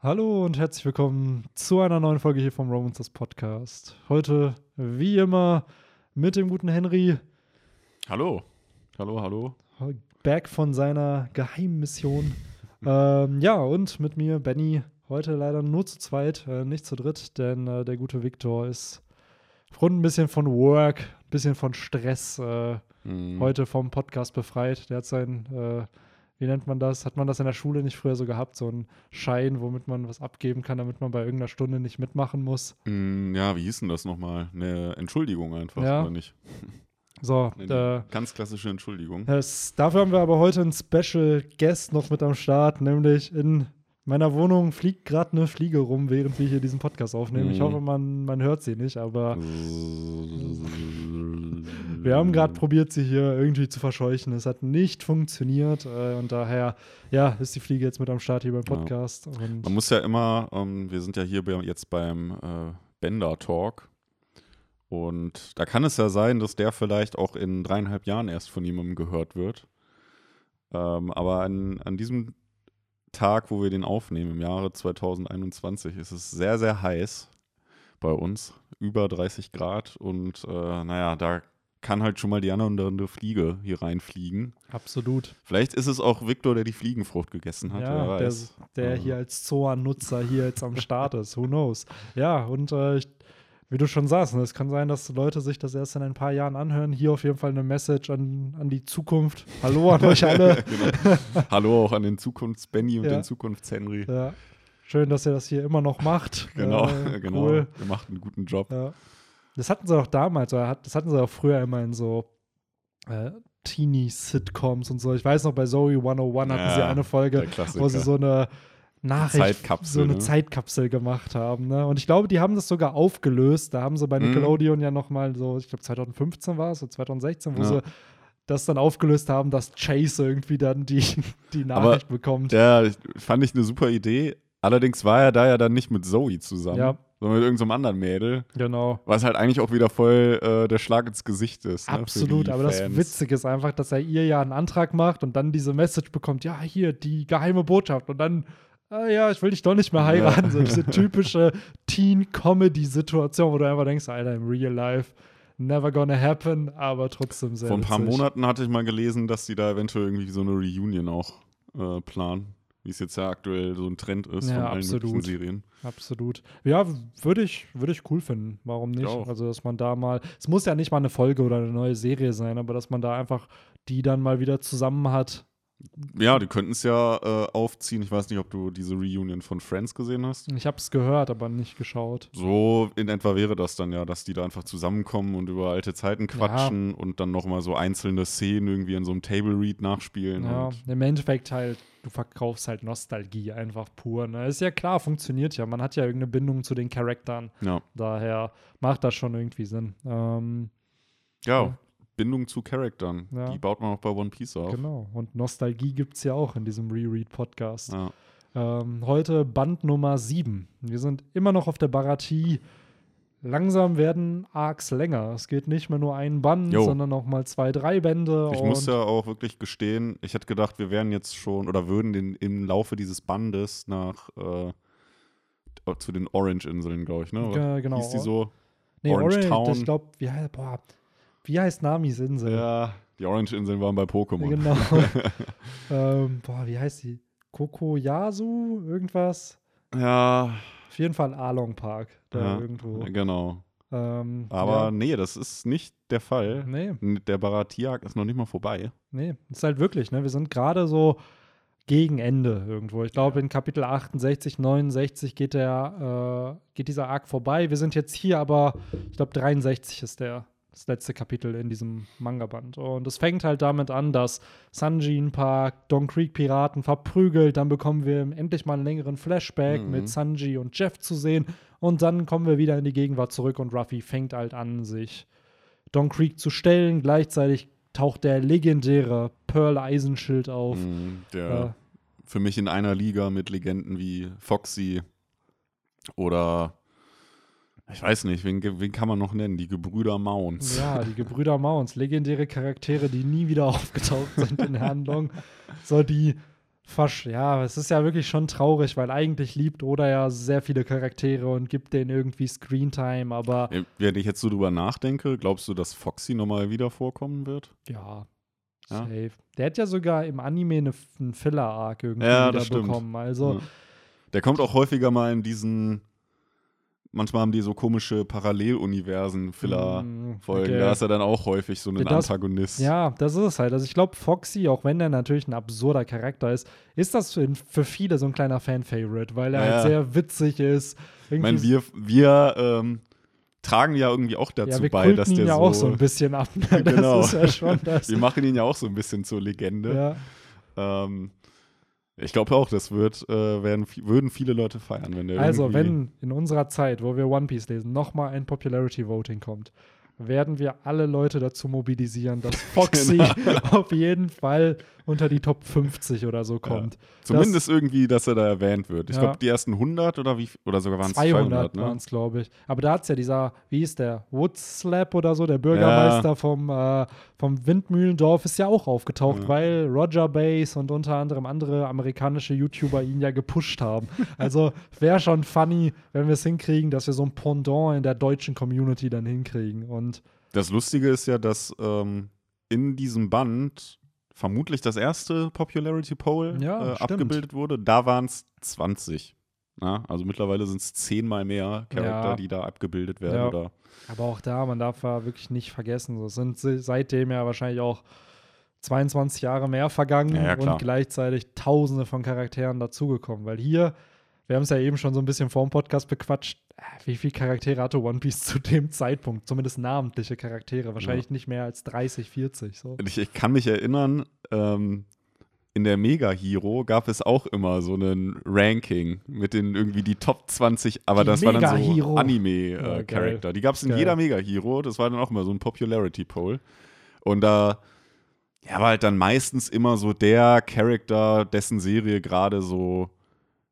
Hallo und herzlich willkommen zu einer neuen Folge hier vom Romances Podcast. Heute, wie immer, mit dem guten Henry. Hallo. Hallo, hallo. Back von seiner Geheimmission. ähm, ja, und mit mir, Benny. Heute leider nur zu zweit, äh, nicht zu dritt, denn äh, der gute Victor ist aufgrund ein bisschen von Work, ein bisschen von Stress äh, Mhm. heute vom Podcast befreit. Der hat sein, äh, wie nennt man das? Hat man das in der Schule nicht früher so gehabt? So einen Schein, womit man was abgeben kann, damit man bei irgendeiner Stunde nicht mitmachen muss. Mm, Ja, wie hieß denn das nochmal? Eine Entschuldigung einfach, Ja. oder nicht? So, äh, ganz klassische Entschuldigung. es, dafür haben wir aber heute einen Special Guest noch mit am Start, nämlich in meiner Wohnung fliegt gerade eine Fliege rum, während wir hier diesen Podcast aufnehmen. Ich Mhm. hoffe, man, man hört sie nicht, aber wir haben gerade probiert, sie hier irgendwie zu verscheuchen. Es hat nicht funktioniert äh, und daher, ja, ist die Fliege jetzt mit am Start hier beim Ja. Podcast. Und Man muss ja immer, ähm, wir sind ja hier jetzt beim äh, Bender Talk. Und da kann es ja sein, dass der vielleicht auch in dreieinhalb Jahren erst von jemandem gehört wird. Ähm, aber an, an diesem Tag, wo wir den aufnehmen, im Jahre 2021, ist es sehr, sehr heiß bei uns. Über 30 Grad. Und äh, naja, da kann halt schon mal die andere Fliege hier reinfliegen. absolut. Vielleicht ist es auch Victor, der die Fliegenfrucht gegessen hat. Ja, wer der, weiß. der Also- hier als Zoa-Nutzer hier jetzt am Start ist. Who knows? Ja, und äh, ich, wie du schon sagst, ne, es kann sein, dass Leute sich das erst in ein paar Jahren anhören. Hier auf jeden Fall eine Message an, an die Zukunft. Hallo an euch alle. genau. Hallo auch an den Zukunfts-Benny und Ja. den Zukunfts-Henry. Ja. Schön, dass ihr das hier immer noch macht. Genau, Äh, genau. Cool. Ihr macht einen guten Job. Ja. Das hatten sie doch damals, oder das hatten sie auch früher immer in so äh, Teenie-Sitcoms und so. Ich weiß noch, bei Zoe 101 hatten sie Ja, eine Folge, wo sie so eine Nachricht, Zeitkapsel, so eine ne? Zeitkapsel gemacht haben. Ne? Und ich glaube, die haben das sogar aufgelöst. Da haben sie bei Mhm. Nickelodeon ja noch mal so, ich glaube 2015 war es, oder 2016, wo Ja. sie das dann aufgelöst haben, dass Chase irgendwie dann die, die Nachricht bekommt. Ja, fand ich eine super Idee. Allerdings war er da ja dann nicht mit Zoe zusammen, Ja. Sondern mit irgendeinem anderen Mädel. Genau. Was halt eigentlich auch wieder voll äh, der Schlag ins Gesicht ist. Ne, Absolut, aber das Fans. Witzige ist einfach, dass er ihr ja einen Antrag macht und dann diese Message bekommt, ja, hier, die geheime Botschaft und dann, ah, ja, ich will dich doch nicht mehr heiraten. So diese typische Teen-Comedy-Situation, wo du einfach denkst, Alter, im Real Life, never gonna happen, aber trotzdem sehr Vor ein paar witzig. Monaten hatte ich mal gelesen, dass die da eventuell irgendwie so eine Reunion auch äh, planen. Wie es jetzt ja aktuell so ein Trend ist Ja, von allen absolut. möglichen Serien. Absolut. Ja, würde ich, würde ich cool finden. Warum nicht? auch. Also, dass man da mal, es muss ja nicht mal eine Folge oder eine neue Serie sein, aber dass man da einfach die dann mal wieder zusammen hat. Ja, die könnten es ja äh, aufziehen. Ich weiß nicht, ob du diese Reunion von Friends gesehen hast. Ich habe es gehört, aber nicht geschaut. So in etwa wäre das dann ja, dass die da einfach zusammenkommen und über alte Zeiten quatschen und dann nochmal so einzelne Szenen irgendwie in so einem Table Read nachspielen. Ja, im Endeffekt halt, du verkaufst halt Nostalgie einfach pur. Ne? Ist ja klar, funktioniert ja. Man hat ja irgendeine Bindung zu den Charakteren. ja. Daher macht das schon irgendwie Sinn. Ähm, ja, Ja. Bindung zu Charaktern. Ja. Die baut man auch bei One Piece auf. genau. Und Nostalgie gibt es ja auch in diesem Reread-Podcast. Ja. Ähm, heute Band Nummer 7. Wir sind immer noch auf der Baratie. Langsam werden Arcs länger. Es geht nicht mehr nur ein Band, Jo. sondern auch mal zwei, drei Bände. Ich muss ja auch wirklich gestehen, ich hätte gedacht, wir wären jetzt schon oder würden den, im Laufe dieses Bandes nach äh, zu den Orange-Inseln, glaube ich, ne? Ge- genau. Hieß die so? nee, Orange Orange, Town. ich glaube, wie, boah, wie heißt Namis Insel? Ja, die Orange-Inseln waren bei Pokémon. Genau. ähm, boah, wie heißt die? Kokoyasu? Irgendwas? Ja, Auf jeden Fall Along Park. Da ja, irgendwo. genau. Ähm, Aber ja, nee, das ist nicht der Fall. nee, Der Baratiak ist noch nicht mal vorbei. nee. Ist halt wirklich, ne? Wir sind gerade so gegen Ende irgendwo. Ich glaube, in Kapitel 68, 69 geht der, äh, geht dieser Arc vorbei. Wir sind jetzt hier, aber ich glaube, 63 ist der das letzte Kapitel in diesem Manga-Band. Und es fängt halt damit an, dass Sanji ein paar Don Creek-Piraten verprügelt. Dann bekommen wir endlich mal einen längeren Flashback Mhm. mit Sanji und Jeff zu sehen. Und dann kommen wir wieder in die Gegenwart zurück und Ruffy fängt halt an, sich Don Creek zu stellen. Gleichzeitig taucht der legendäre Pearl Eisenschild auf. Mhm, der Äh, für mich in einer Liga mit Legenden wie Foxy oder ich weiß nicht, wen, wen kann man noch nennen? Die Gebrüder Mounts. Ja, die Gebrüder Mounts, legendäre Charaktere, die nie wieder aufgetaucht sind in der Handlung. So, die Fasch, ja, es ist ja wirklich schon traurig, weil eigentlich liebt Oda ja sehr viele Charaktere und gibt denen irgendwie Screentime, aber Äh, Wenn ich jetzt so drüber nachdenke, glaubst du, dass Foxy nochmal wieder vorkommen wird? ja, Ja. safe. Der hat ja sogar im Anime eine, einen Filler-Arc irgendwie Ja, wieder das stimmt. bekommen. Also, Ja. Der kommt auch häufiger mal in diesen. Manchmal haben die so komische Paralleluniversen-Filler-Folgen. mm, okay. Da ist er dann auch häufig so ein Antagonist. Ja, das ist es halt. Also ich glaube, Foxy, auch wenn er natürlich ein absurder Charakter ist, ist das für, für viele so ein kleiner Fan-Favorite, weil er Ja, halt sehr witzig ist. Ich meine, wir, wir ähm, tragen ja irgendwie auch dazu ja, bei, dass ihn der ja so. auch so ein bisschen ab. Ne? Das Genau. ist ja schon das. wir machen ihn ja auch so ein bisschen zur Legende. ja. Ähm, ich glaube auch, das wird, äh, werden, würden viele Leute feiern, wenn der Also, wenn in unserer Zeit, wo wir One Piece lesen, nochmal ein Popularity Voting kommt, werden wir alle Leute dazu mobilisieren, dass Foxy Genau. auf jeden Fall unter die Top 50 oder so kommt. Zumindest irgendwie, dass er da erwähnt wird. Ich Ja. glaube, die ersten 100 oder wie oder sogar waren es 200, 200, ne? waren es, glaube ich. Aber da hat es ja dieser, wie ist der, Woodslap oder so, der Bürgermeister vom, äh, vom Windmühlendorf ist ja auch aufgetaucht, Ja. weil Roger Base und unter anderem andere amerikanische YouTuber ihn ja gepusht haben. Also wäre schon funny, wenn wir es hinkriegen, dass wir so ein Pendant in der deutschen Community dann hinkriegen. Und Das Lustige ist ja, dass ähm, in diesem Band vermutlich das erste Popularity Poll Ja, äh, abgebildet wurde. Da waren es 20. Na, also mittlerweile sind es zehnmal mehr Charakter, Ja. die da abgebildet werden. Ja. Oder aber auch da, man darf ja wirklich nicht vergessen, es sind se- seitdem ja wahrscheinlich auch 22 Jahre mehr vergangen und gleichzeitig tausende von Charakteren dazugekommen. Weil hier, wir haben es ja eben schon so ein bisschen vor dem Podcast bequatscht, äh, wie viele Charaktere hatte One Piece zu dem Zeitpunkt? Zumindest namentliche Charaktere. Wahrscheinlich nicht mehr als 30, 40. So. ich, ich kann mich erinnern, ähm, in der Mega Hero gab es auch immer so einen Ranking mit den irgendwie die Top 20, aber Die das war dann Mega so. Ja, Anime-Charakter. geil. die gab es in Geil. jeder Mega Hero, das war dann auch immer so ein Popularity Poll. Und da ja, war halt dann meistens immer so der Charakter, dessen Serie gerade so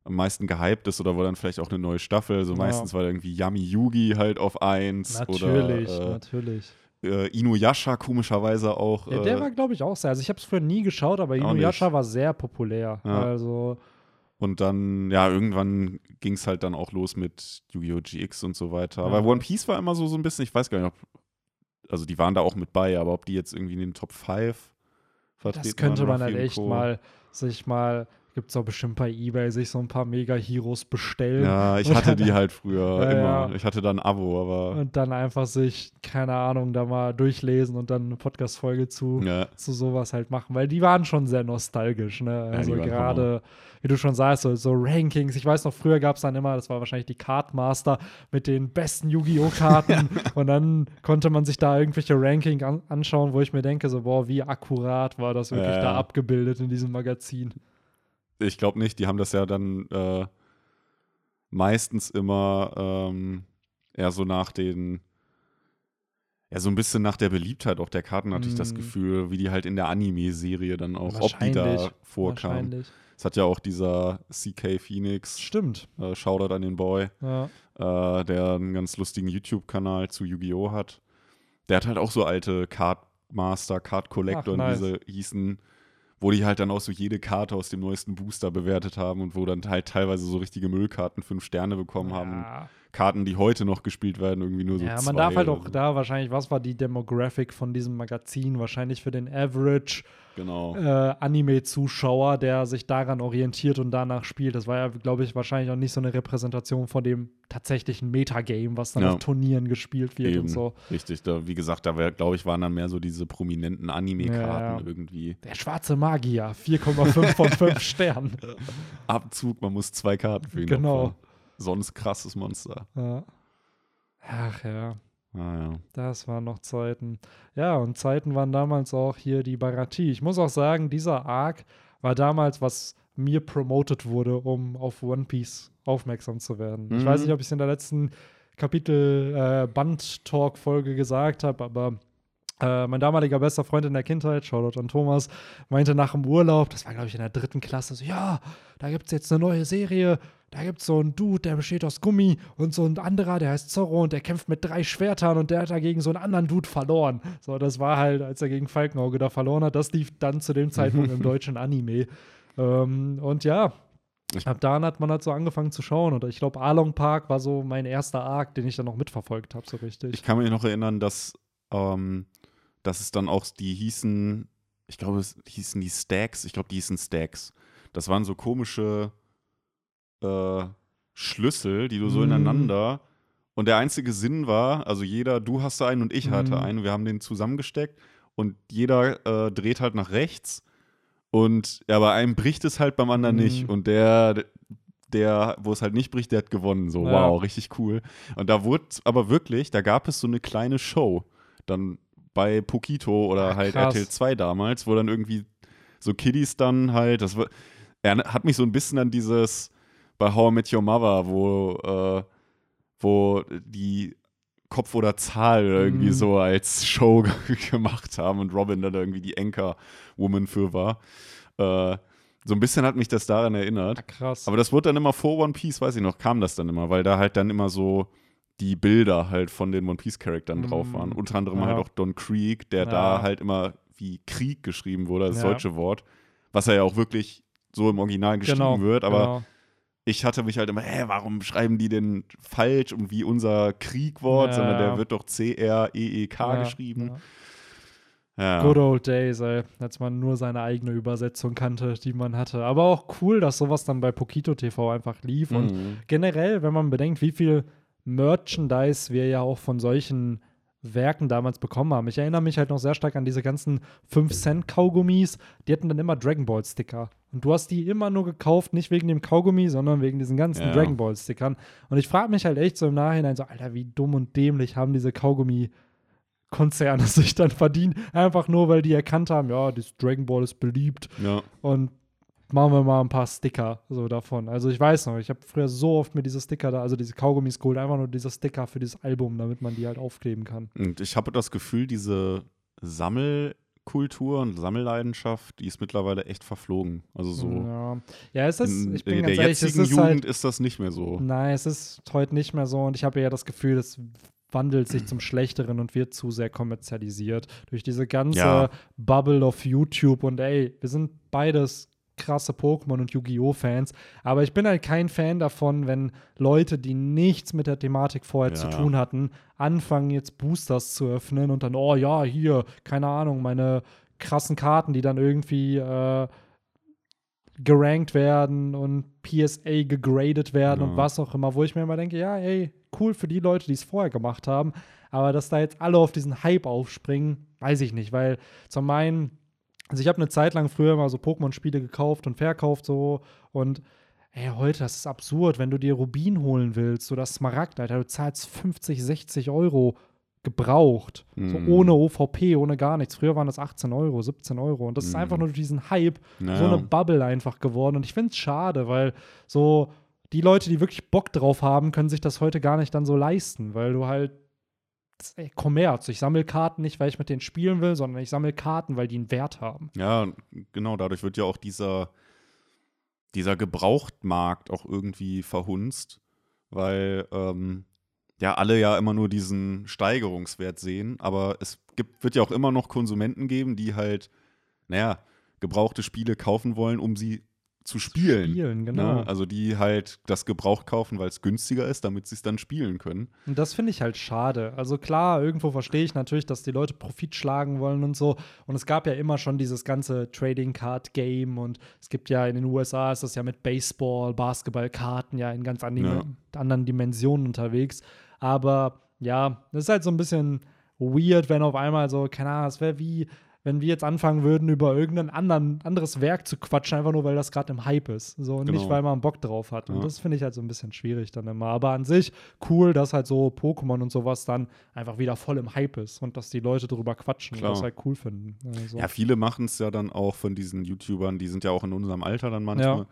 am meisten gehypt ist oder wo dann vielleicht auch eine neue Staffel. So Ja. meistens war irgendwie Yami Yugi halt auf 1 Natürlich, oder natürlich. äh, äh, Inuyasha komischerweise auch. Ja, der äh, war, glaube ich, auch sehr. Also ich habe es früher nie geschaut, aber Inuyasha war sehr populär. Ja. Also, Und dann, ja, irgendwann ging es halt dann auch los mit Yu-Gi-Oh! GX und so weiter. Ja. Aber One Piece war immer so, so ein bisschen, ich weiß gar nicht, ob, also die waren da auch mit bei, aber ob die jetzt irgendwie in den Top 5 vertreten das könnte man halt echt Co. mal sich mal, gibt es auch bestimmt bei Ebay, sich so ein paar Mega-Heroes bestellen. Ja, ich hatte die halt früher Ja, immer. ja. Ich hatte da ein Abo, aber Und dann einfach sich, keine Ahnung, da mal durchlesen und dann eine Podcast-Folge zu, ja, zu sowas halt machen, weil die waren schon sehr nostalgisch, ne? Also gerade, wie du schon sagst, so, so Rankings. Ich weiß noch, früher gab es dann immer, das war wahrscheinlich die Cardmaster mit den besten Yu-Gi-Oh! Karten und dann konnte man sich da irgendwelche Ranking an anschauen, wo ich mir denke, so, boah, wie akkurat war das wirklich da abgebildet in diesem Magazin. Ich glaube nicht. Die haben das ja dann äh, meistens immer ähm, eher so nach den, ja, so ein bisschen nach der Beliebtheit auch der Karten hatte ich das Mm. Gefühl, wie die halt in der Anime-Serie dann auch, ob die da. Wahrscheinlich. Es hat ja auch dieser CK Phoenix, Stimmt. äh, Shoutout an den Boy, Ja. äh, der einen ganz lustigen YouTube-Kanal zu Yu-Gi-Oh! hat. Der hat halt auch so alte Card Master, Card Collector Ach, nice. und diese hießen, wo die halt dann auch so jede Karte aus dem neuesten Booster bewertet haben und wo dann halt teilweise so richtige Müllkarten fünf Sterne bekommen haben. Ja. Karten, die heute noch gespielt werden, irgendwie nur so Ja, man darf halt auch so. da wahrscheinlich, was war die Demographic von diesem Magazin? Wahrscheinlich für den Average Genau. äh, Anime-Zuschauer, der sich daran orientiert und danach spielt. Das war ja, glaube ich, wahrscheinlich auch nicht so eine Repräsentation von dem tatsächlichen Metagame, was dann Ja. auf Turnieren gespielt wird und Eben. so. Richtig, da, wie gesagt, da glaube ich, waren dann mehr so diese prominenten Anime-Karten ja. irgendwie. Der schwarze Magier, 4,5 von 5 Sternen. Abzug, man muss zwei Karten für ihn Genau. opfern. Sonst krasses Monster. Ja. Ach ja. Ah, ja. Das waren noch Zeiten. Ja, und Zeiten waren damals auch hier die Baratie. Ich muss auch sagen, dieser Arc war damals, was mir promoted wurde, um auf One Piece aufmerksam zu werden. Ich Mhm. weiß nicht, ob ich es in der letzten Kapitel äh, Band-Talk-Folge gesagt habe, aber äh, mein damaliger bester Freund in der Kindheit, Shoutout an Thomas, meinte nach dem Urlaub, das war glaube ich in der dritten Klasse, so, ja, da gibt es jetzt eine neue Serie, da gibt es so einen Dude, der besteht aus Gummi und so ein anderer, der heißt Zorro und der kämpft mit drei Schwertern und der hat dagegen so einen anderen Dude verloren. So, das war halt, als er gegen Falkenauge da verloren hat, das lief dann zu dem Zeitpunkt im deutschen Anime. Ähm, und ja, Ich- ab dann hat man halt so angefangen zu schauen. Und ich glaube, Along Park war so mein erster Arc, den ich dann noch mitverfolgt habe, so richtig. Ich kann mich noch erinnern, dass, ähm, dass es dann auch, die hießen, ich glaube, es hießen die Stacks, ich glaube, die hießen Stacks. Das waren so komische äh, Schlüssel, die du so Mm. ineinander. Und der einzige Sinn war, also jeder, du hast einen und ich hatte Mm. einen, wir haben den zusammengesteckt und jeder äh, dreht halt nach rechts. Und ja, bei einem bricht es halt beim anderen Mm. nicht. Und der, der, wo es halt nicht bricht, der hat gewonnen. So, Ja. wow, richtig cool. Und da wurde aber wirklich, da gab es so eine kleine Show. Dann bei Pokito oder Ah, halt krass. RTL 2 damals, wo dann irgendwie so Kiddies dann halt, das war, er hat mich so ein bisschen an dieses bei How I Met Your Mother, wo, äh, wo die Kopf oder Zahl oder irgendwie Mhm. so als Show gemacht haben und Robin dann irgendwie die Anchor-Woman für war. Äh, so ein bisschen hat mich das daran erinnert. Ja, krass. Aber das wurde dann immer vor One Piece, weiß ich noch, kam das dann immer, weil da halt dann immer so die Bilder halt von den One Piece-Charakteren Mm. drauf waren. Unter anderem Ja. halt auch Don Creek, der Ja. da halt immer wie Krieg geschrieben wurde, das Ja. deutsche Wort. Was er ja auch wirklich so im Original geschrieben genau, wird, aber genau. ich hatte mich halt immer, hä, warum schreiben die denn falsch und wie unser Kriegwort, sondern der wird doch C-R-E-E-K Ja, geschrieben. ja. Good old days, ey, als man nur seine eigene Übersetzung kannte, die man hatte. Aber auch cool, dass sowas dann bei Pokito TV einfach lief. Und Mhm. generell, wenn man bedenkt, wie viel Merchandise wir ja auch von solchen Werken damals bekommen haben. Ich erinnere mich halt noch sehr stark an diese ganzen 5-Cent-Kaugummis. Die hatten dann immer Dragon Ball-Sticker. Und du hast die immer nur gekauft, nicht wegen dem Kaugummi, sondern wegen diesen ganzen Ja. Dragon Ball-Stickern. Und ich frage mich halt echt so im Nachhinein so, Alter, wie dumm und dämlich haben diese Kaugummi Konzerne sich dann verdient, einfach nur, weil die erkannt haben, ja, das Dragon Ball ist beliebt Ja. und machen wir mal ein paar Sticker so davon. Also ich weiß noch, ich habe früher so oft mir diese Sticker da, also diese Kaugummis geholt, einfach nur diese Sticker für dieses Album, damit man die halt aufkleben kann. Und ich habe das Gefühl, diese Sammelkultur und Sammelleidenschaft, die ist mittlerweile echt verflogen. Also so. Ja, ja es ist, in ich bin der ganz ehrlich, es jetzigen ist Jugend halt, ist das nicht mehr so. nein, es ist heute nicht mehr so und ich habe ja das Gefühl, es wandelt sich zum Schlechteren und wird zu sehr kommerzialisiert durch diese ganze Ja. Bubble of YouTube und ey, wir sind beides krasse Pokémon und Yu-Gi-Oh! Fans, aber ich bin halt kein Fan davon, wenn Leute, die nichts mit der Thematik vorher zu Ja. tun hatten, anfangen jetzt Boosters zu öffnen und dann, oh ja, hier, keine Ahnung, meine krassen Karten, die dann irgendwie äh, gerankt werden und PSA gegradet werden Ja. und was auch immer, wo ich mir immer denke, ja, ey, cool für die Leute, die es vorher gemacht haben, aber dass da jetzt alle auf diesen Hype aufspringen, weiß ich nicht, weil zum einen, also ich habe eine Zeit lang früher mal so Pokémon-Spiele gekauft und verkauft so und ey, heute, das ist absurd, wenn du dir Rubin holen willst oder Smaragd, Alter, du zahlst 50, 60 Euro gebraucht. So Mhm. ohne OVP, ohne gar nichts. Früher waren das 18 Euro, 17 Euro. Und das ist Mhm. einfach nur durch diesen Hype so Naja. eine Bubble einfach geworden. Und ich finde es schade, weil so die Leute, die wirklich Bock drauf haben, können sich das heute gar nicht dann so leisten, weil du halt ist, ey, Kommerz. Ich sammle Karten nicht, weil ich mit denen spielen will, sondern ich sammle Karten, weil die einen Wert haben. Ja, genau, dadurch wird ja auch dieser, dieser Gebrauchtmarkt auch irgendwie verhunzt, weil ähm, ja alle ja immer nur diesen Steigerungswert sehen, aber es gibt, wird ja auch immer noch Konsumenten geben, die halt, naja, gebrauchte Spiele kaufen wollen, um sie zu spielen. Spielen, genau. Ne? Also die halt das Gebraucht kaufen, weil es günstiger ist, damit sie es dann spielen können. Und das finde ich halt schade. Also klar, irgendwo verstehe ich natürlich, dass die Leute Profit schlagen wollen und so. Und es gab ja immer schon dieses ganze Trading Card Game und es gibt ja in den USA ist das ja mit Baseball, Basketballkarten ja in ganz an Ja. anderen Dimensionen unterwegs. Aber ja, das ist halt so ein bisschen weird, wenn auf einmal so, keine Ahnung, es wäre wie, wenn wir jetzt anfangen würden, über irgendein anderen, anderes Werk zu quatschen, einfach nur, weil das gerade im Hype ist. So, und nicht, Genau. weil man Bock drauf hat. Und Ja. das finde ich halt so ein bisschen schwierig dann immer. Aber an sich cool, dass halt so Pokémon und sowas dann einfach wieder voll im Hype ist und dass die Leute drüber quatschen Klar. und das halt cool finden. Also, Ja, viele machen es ja dann auch von diesen YouTubern, die sind ja auch in unserem Alter dann manchmal. Ja.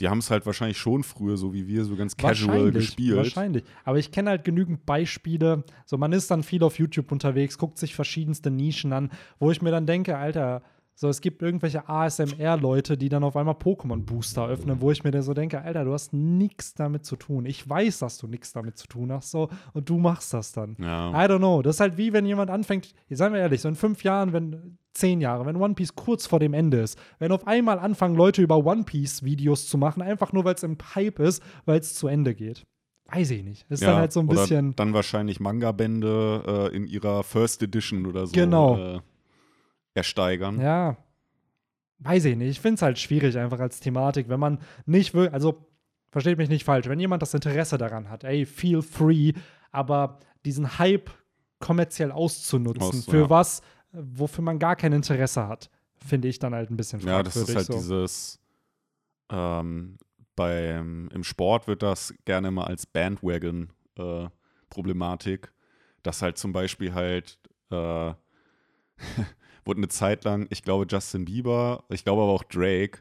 Die haben es halt wahrscheinlich schon früher, so wie wir, so ganz casual gespielt. Wahrscheinlich. Aber ich kenne halt genügend Beispiele. So, man ist dann viel auf YouTube unterwegs, guckt sich verschiedenste Nischen an, wo ich mir dann denke, Alter, So, es gibt irgendwelche ASMR-Leute, die dann auf einmal Pokémon-Booster öffnen, wo ich mir dann so denke, Alter, du hast nichts damit zu tun. Ich weiß, dass du nichts damit zu tun hast, so, und du machst das dann. Ja. I don't know. Das ist halt wie, wenn jemand anfängt, seien wir ehrlich, so in fünf Jahren, wenn, zehn Jahre, wenn One Piece kurz vor dem Ende ist, wenn auf einmal anfangen, Leute über One Piece-Videos zu machen, einfach nur, weil es im Hype ist, weil es zu Ende geht. Weiß ich nicht. Ist ja, dann halt so ein bisschen. Dann wahrscheinlich Manga-Bände äh, in ihrer First Edition oder so Genau. äh, ersteigern. Ja. Weiß ich nicht. Ich finde es halt schwierig, einfach als Thematik, wenn man nicht will, also versteht mich nicht falsch, wenn jemand das Interesse daran hat, ey, feel free, aber diesen Hype kommerziell auszunutzen, Aus- für ja. was, wofür man gar kein Interesse hat, finde ich dann halt ein bisschen Ja, das ist fragwürdig halt so. dieses, ähm, beim, im Sport wird das gerne immer als Bandwagon-Problematik, dass halt zum Beispiel halt, äh, wurde eine Zeit lang, ich glaube Justin Bieber, ich glaube aber auch Drake,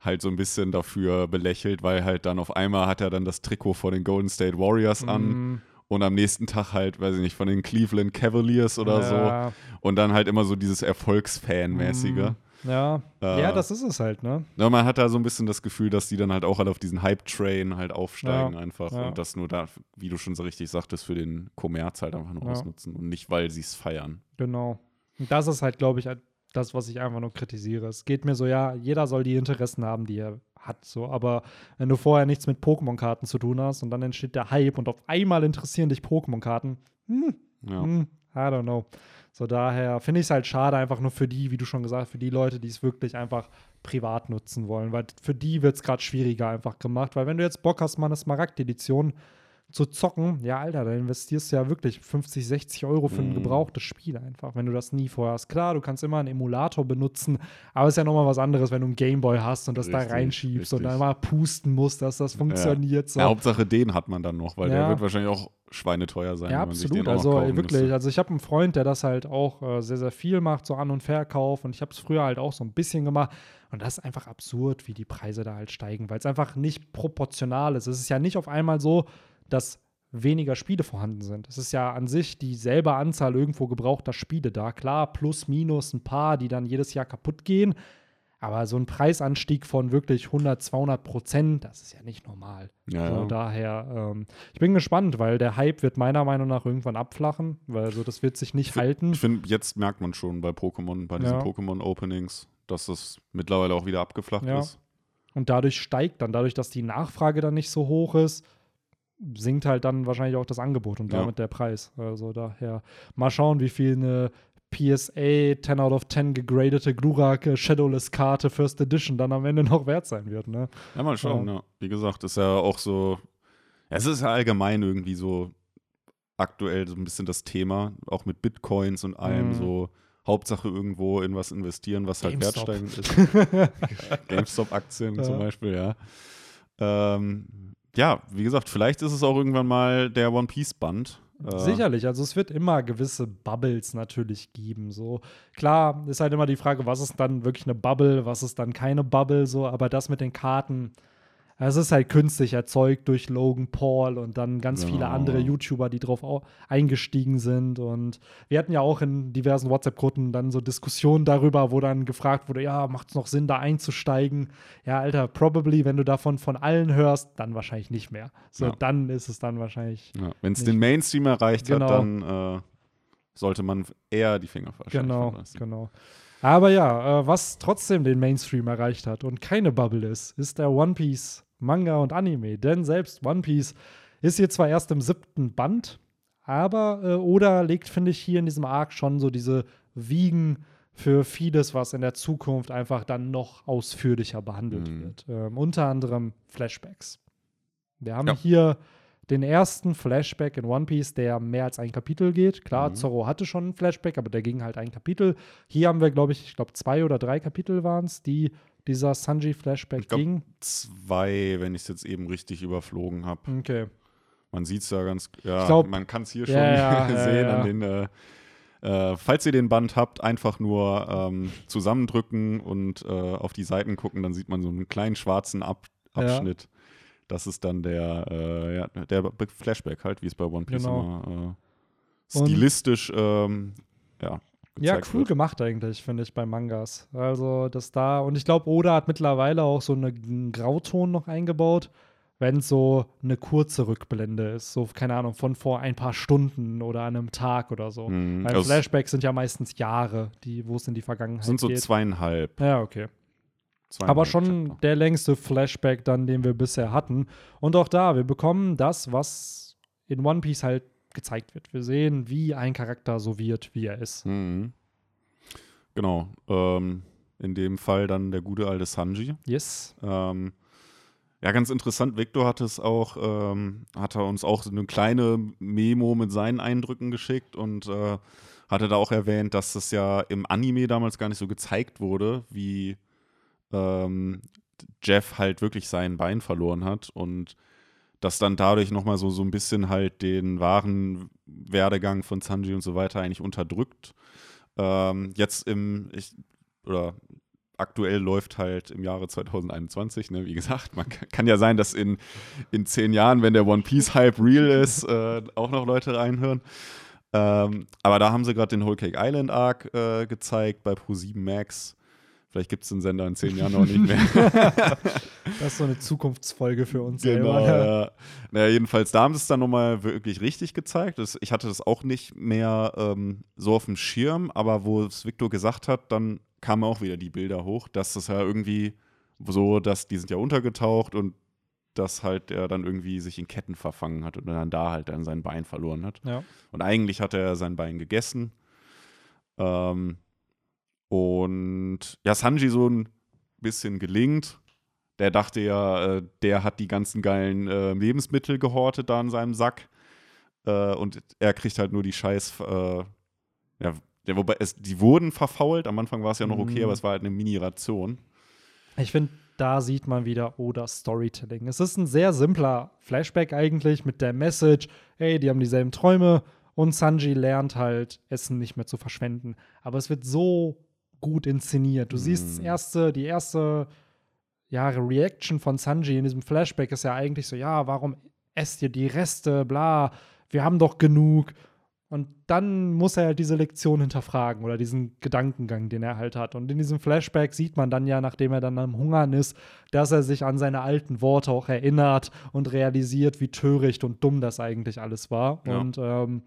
halt so ein bisschen dafür belächelt, weil halt dann auf einmal hat er dann das Trikot von den Golden State Warriors an Mm, und am nächsten Tag halt, weiß ich nicht, von den Cleveland Cavaliers oder so ja, und dann halt immer so dieses Erfolgsfan-mäßige. mm, Ja. Äh, ja, das ist es halt, ne? Ja, man hat da so ein bisschen das Gefühl, dass die dann halt auch alle auf diesen Hype-Train halt aufsteigen Ja, einfach ja. und das nur da, wie du schon so richtig sagtest, für den Kommerz halt einfach nur ausnutzen und nicht, weil sie es feiern. Genau. Und das ist halt, glaube ich, halt das, was ich einfach nur kritisiere. Es geht mir so, ja, jeder soll die Interessen haben, die er hat, so. Aber wenn du vorher nichts mit Pokémon-Karten zu tun hast und dann entsteht der Hype und auf einmal interessieren dich Pokémon-Karten, hm, Ja. hm, I don't know. So daher finde ich es halt schade, einfach nur für die, wie du schon gesagt hast, für die Leute, die es wirklich einfach privat nutzen wollen, weil für die wird es gerade schwieriger einfach gemacht, weil wenn du jetzt Bock hast, mal eine Smaragd-Edition zu zocken, ja, Alter, dann investierst du ja wirklich 50, 60 Euro für ein Mhm. gebrauchtes Spiel einfach, wenn du das nie vorher hast. Klar, du kannst immer einen Emulator benutzen, aber es ist ja nochmal was anderes, wenn du einen Gameboy hast und das da Richtig, reinschiebst und richtig. dann mal pusten musst, dass das funktioniert. So. Ja, Hauptsache den hat man dann noch, weil Ja. der wird wahrscheinlich auch schweineteuer sein, Ja, absolut. Also wirklich. müsste. Also ich habe einen Freund, der das halt auch äh, sehr, sehr viel macht, so An- und Verkauf. Und ich habe es früher halt auch so ein bisschen gemacht. Und das ist einfach absurd, wie die Preise da halt steigen, weil es einfach nicht proportional ist. Es ist ja nicht auf einmal so, dass weniger Spiele vorhanden sind. Es ist ja an sich dieselbe Anzahl irgendwo gebrauchter Spiele da. Klar, plus, minus ein paar, die dann jedes Jahr kaputt gehen. Aber so ein Preisanstieg von wirklich 100, 200 Prozent, das ist ja nicht normal. Ja, so, ja. daher, ähm, ich bin gespannt, weil der Hype wird meiner Meinung nach irgendwann abflachen, weil so das wird sich nicht halten. Ich finde, jetzt merkt man schon bei Pokémon, bei diesen Ja. Pokémon-Openings, dass es mittlerweile auch wieder abgeflacht Ja. ist. Und dadurch steigt dann, dadurch, dass die Nachfrage dann nicht so hoch ist, sinkt halt dann wahrscheinlich auch das Angebot und Ja. damit der Preis. Also daher mal schauen, wie viel eine PSA 10 out of 10 gegradete Glurak äh, Shadowless Karte First Edition dann am Ende noch wert sein wird. Ne? Ja, mal schauen, ja. Wie gesagt, ist ja auch so, ja, es ist ja allgemein irgendwie so aktuell so ein bisschen das Thema, auch mit Bitcoins und allem Mhm. so. Hauptsache irgendwo in was investieren, was halt wertsteigend ist. GameStop-Aktien zum Ja. Beispiel, ja. Ähm, ja, wie gesagt, vielleicht ist es auch irgendwann mal der One Piece-Band. Äh, Sicherlich, also es wird immer gewisse Bubbles natürlich geben. So klar ist halt immer die Frage, was ist dann wirklich eine Bubble, was ist dann keine Bubble, so, aber das mit den Karten, es ist halt künstlich erzeugt durch Logan Paul und dann ganz viele Genau. andere YouTuber, die drauf au- eingestiegen sind. Und wir hatten ja auch in diversen WhatsApp-Gruppen dann so Diskussionen darüber, wo dann gefragt wurde, ja, macht es noch Sinn, da einzusteigen? Ja, Alter, probably, wenn du davon von allen hörst, dann wahrscheinlich nicht mehr. So, Ja. dann ist es dann wahrscheinlich ja, Wenn es den Mainstream erreicht Genau. hat, dann äh, sollte man eher die Finger wahrscheinlich Genau, genau. Aber ja, äh, was trotzdem den Mainstream erreicht hat und keine Bubble ist, ist der One Piece Manga und Anime. Denn selbst One Piece ist hier zwar erst im siebten Band, aber äh, Oda legt, finde ich, hier in diesem Arc schon so diese Wiegen für vieles, was in der Zukunft einfach dann noch ausführlicher behandelt Mhm. wird. Ähm, unter anderem Flashbacks. Wir haben Ja. hier den ersten Flashback in One Piece, der mehr als ein Kapitel geht. Klar, Mhm. Zorro hatte schon einen Flashback, aber der ging halt ein Kapitel. Hier haben wir, glaube ich, ich glaube, zwei oder drei Kapitel waren es, die dieser Sanji-Flashback ging. Zwei, wenn ich es jetzt eben richtig überflogen habe. Okay. Man sieht es ja ganz, ja, Ich glaub- man kann es hier schon Ja, ja, sehen an den, äh, äh, falls ihr den Band habt, einfach nur ähm, zusammendrücken und äh, auf die Seiten gucken, dann sieht man so einen kleinen schwarzen Ab. Abschnitt. Das ist dann der, äh, ja, der Flashback halt, wie es bei One Piece Genau. immer äh, stilistisch, ähm, ja. Ja, cool wird. gemacht eigentlich, finde ich, bei Mangas. Also, das da, und ich glaube, Oda hat mittlerweile auch so eine- einen Grauton noch eingebaut, wenn es so eine kurze Rückblende ist. So, keine Ahnung, von vor ein paar Stunden oder einem Tag oder so. Mhm. Weil Also, Flashbacks sind ja meistens Jahre, die, wo es in die Vergangenheit es sind so geht. zweieinhalb. Ja, okay. Aber schon Chapter. der längste Flashback dann, den wir bisher hatten. Und auch da, wir bekommen das, was in One Piece halt gezeigt wird. Wir sehen, wie ein Charakter so wird, wie er ist. Mhm. Genau. Ähm, in dem Fall dann der gute alte Sanji. Yes. Ähm, ja, ganz interessant. Victor hat es auch, ähm, hat er uns auch so eine kleine Memo mit seinen Eindrücken geschickt und äh, hatte da auch erwähnt, dass es ja im Anime damals gar nicht so gezeigt wurde, wie ähm, Jeff halt wirklich sein Bein verloren hat und das dann dadurch nochmal so, so ein bisschen halt den wahren Werdegang von Sanji und so weiter eigentlich unterdrückt. Ähm, jetzt im, ich, oder aktuell läuft halt im Jahre 2021, ne, wie gesagt, man kann, kann ja sein, dass in, in zehn Jahren, wenn der One Piece Hype real ist, äh, auch noch Leute reinhören. Ähm, aber da haben sie gerade den Whole Cake Island Arc äh, gezeigt bei Pro7 Max. Vielleicht gibt es den Sender in zehn Jahren noch nicht mehr. Das ist so eine Zukunftsfolge für uns Genau, selber. ja. Naja, jedenfalls, da haben sie es dann nochmal wirklich richtig gezeigt. Das, ich hatte das auch nicht mehr ähm, so auf dem Schirm, aber wo es Victor gesagt hat, dann kamen auch wieder die Bilder hoch, dass das ja irgendwie so, dass die sind ja untergetaucht und dass halt er dann irgendwie sich in Ketten verfangen hat und dann da halt dann sein Bein verloren hat. Ja. Und eigentlich hat er sein Bein gegessen. Ähm, und ja, Sanji so ein bisschen gelingt. Der dachte ja, äh, der hat die ganzen geilen äh, Lebensmittel gehortet da in seinem Sack. Äh, und er kriegt halt nur die Scheiß. Äh, ja, wobei es, die wurden verfault. Am Anfang war es ja noch okay, Mhm. aber es war halt eine Mini-Ration. Ich finde, da sieht man wieder oder Storytelling. Es ist ein sehr simpler Flashback eigentlich mit der Message, hey, die haben dieselben Träume und Sanji lernt halt, Essen nicht mehr zu verschwenden. Aber es wird so gut inszeniert. Du siehst das Mhm. erste, die erste ja, Reaction von Sanji in diesem Flashback ist ja eigentlich so, ja, warum esst ihr die Reste, bla, wir haben doch genug. Und dann muss er halt diese Lektion hinterfragen oder diesen Gedankengang, den er halt hat. Und in diesem Flashback sieht man dann ja, nachdem er dann am Hungern ist, dass er sich an seine alten Worte auch erinnert und realisiert, wie töricht und dumm das eigentlich alles war. Ja. Und ähm,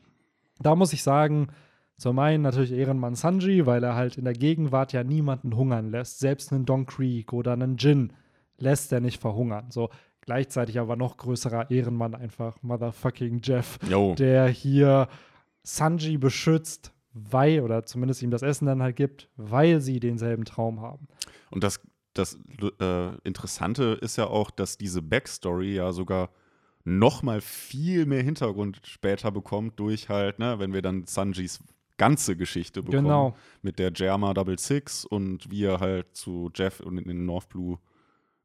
da muss ich sagen, zum einen natürlich Ehrenmann Sanji, weil er halt in der Gegenwart ja niemanden hungern lässt. Selbst einen Don Creek oder einen Jin lässt er nicht verhungern. So gleichzeitig aber noch größerer Ehrenmann einfach Motherfucking Jeff Jo. der hier Sanji beschützt, weil, oder zumindest ihm das Essen dann halt gibt, weil sie denselben Traum haben. Und das, das äh, Interessante ist ja auch, dass diese Backstory ja sogar noch mal viel mehr Hintergrund später bekommt durch halt, ne, wenn wir dann Sanjis ganze Geschichte bekommen. Genau. Mit der Jerma Double Six und wie er halt zu Jeff und in den North Blue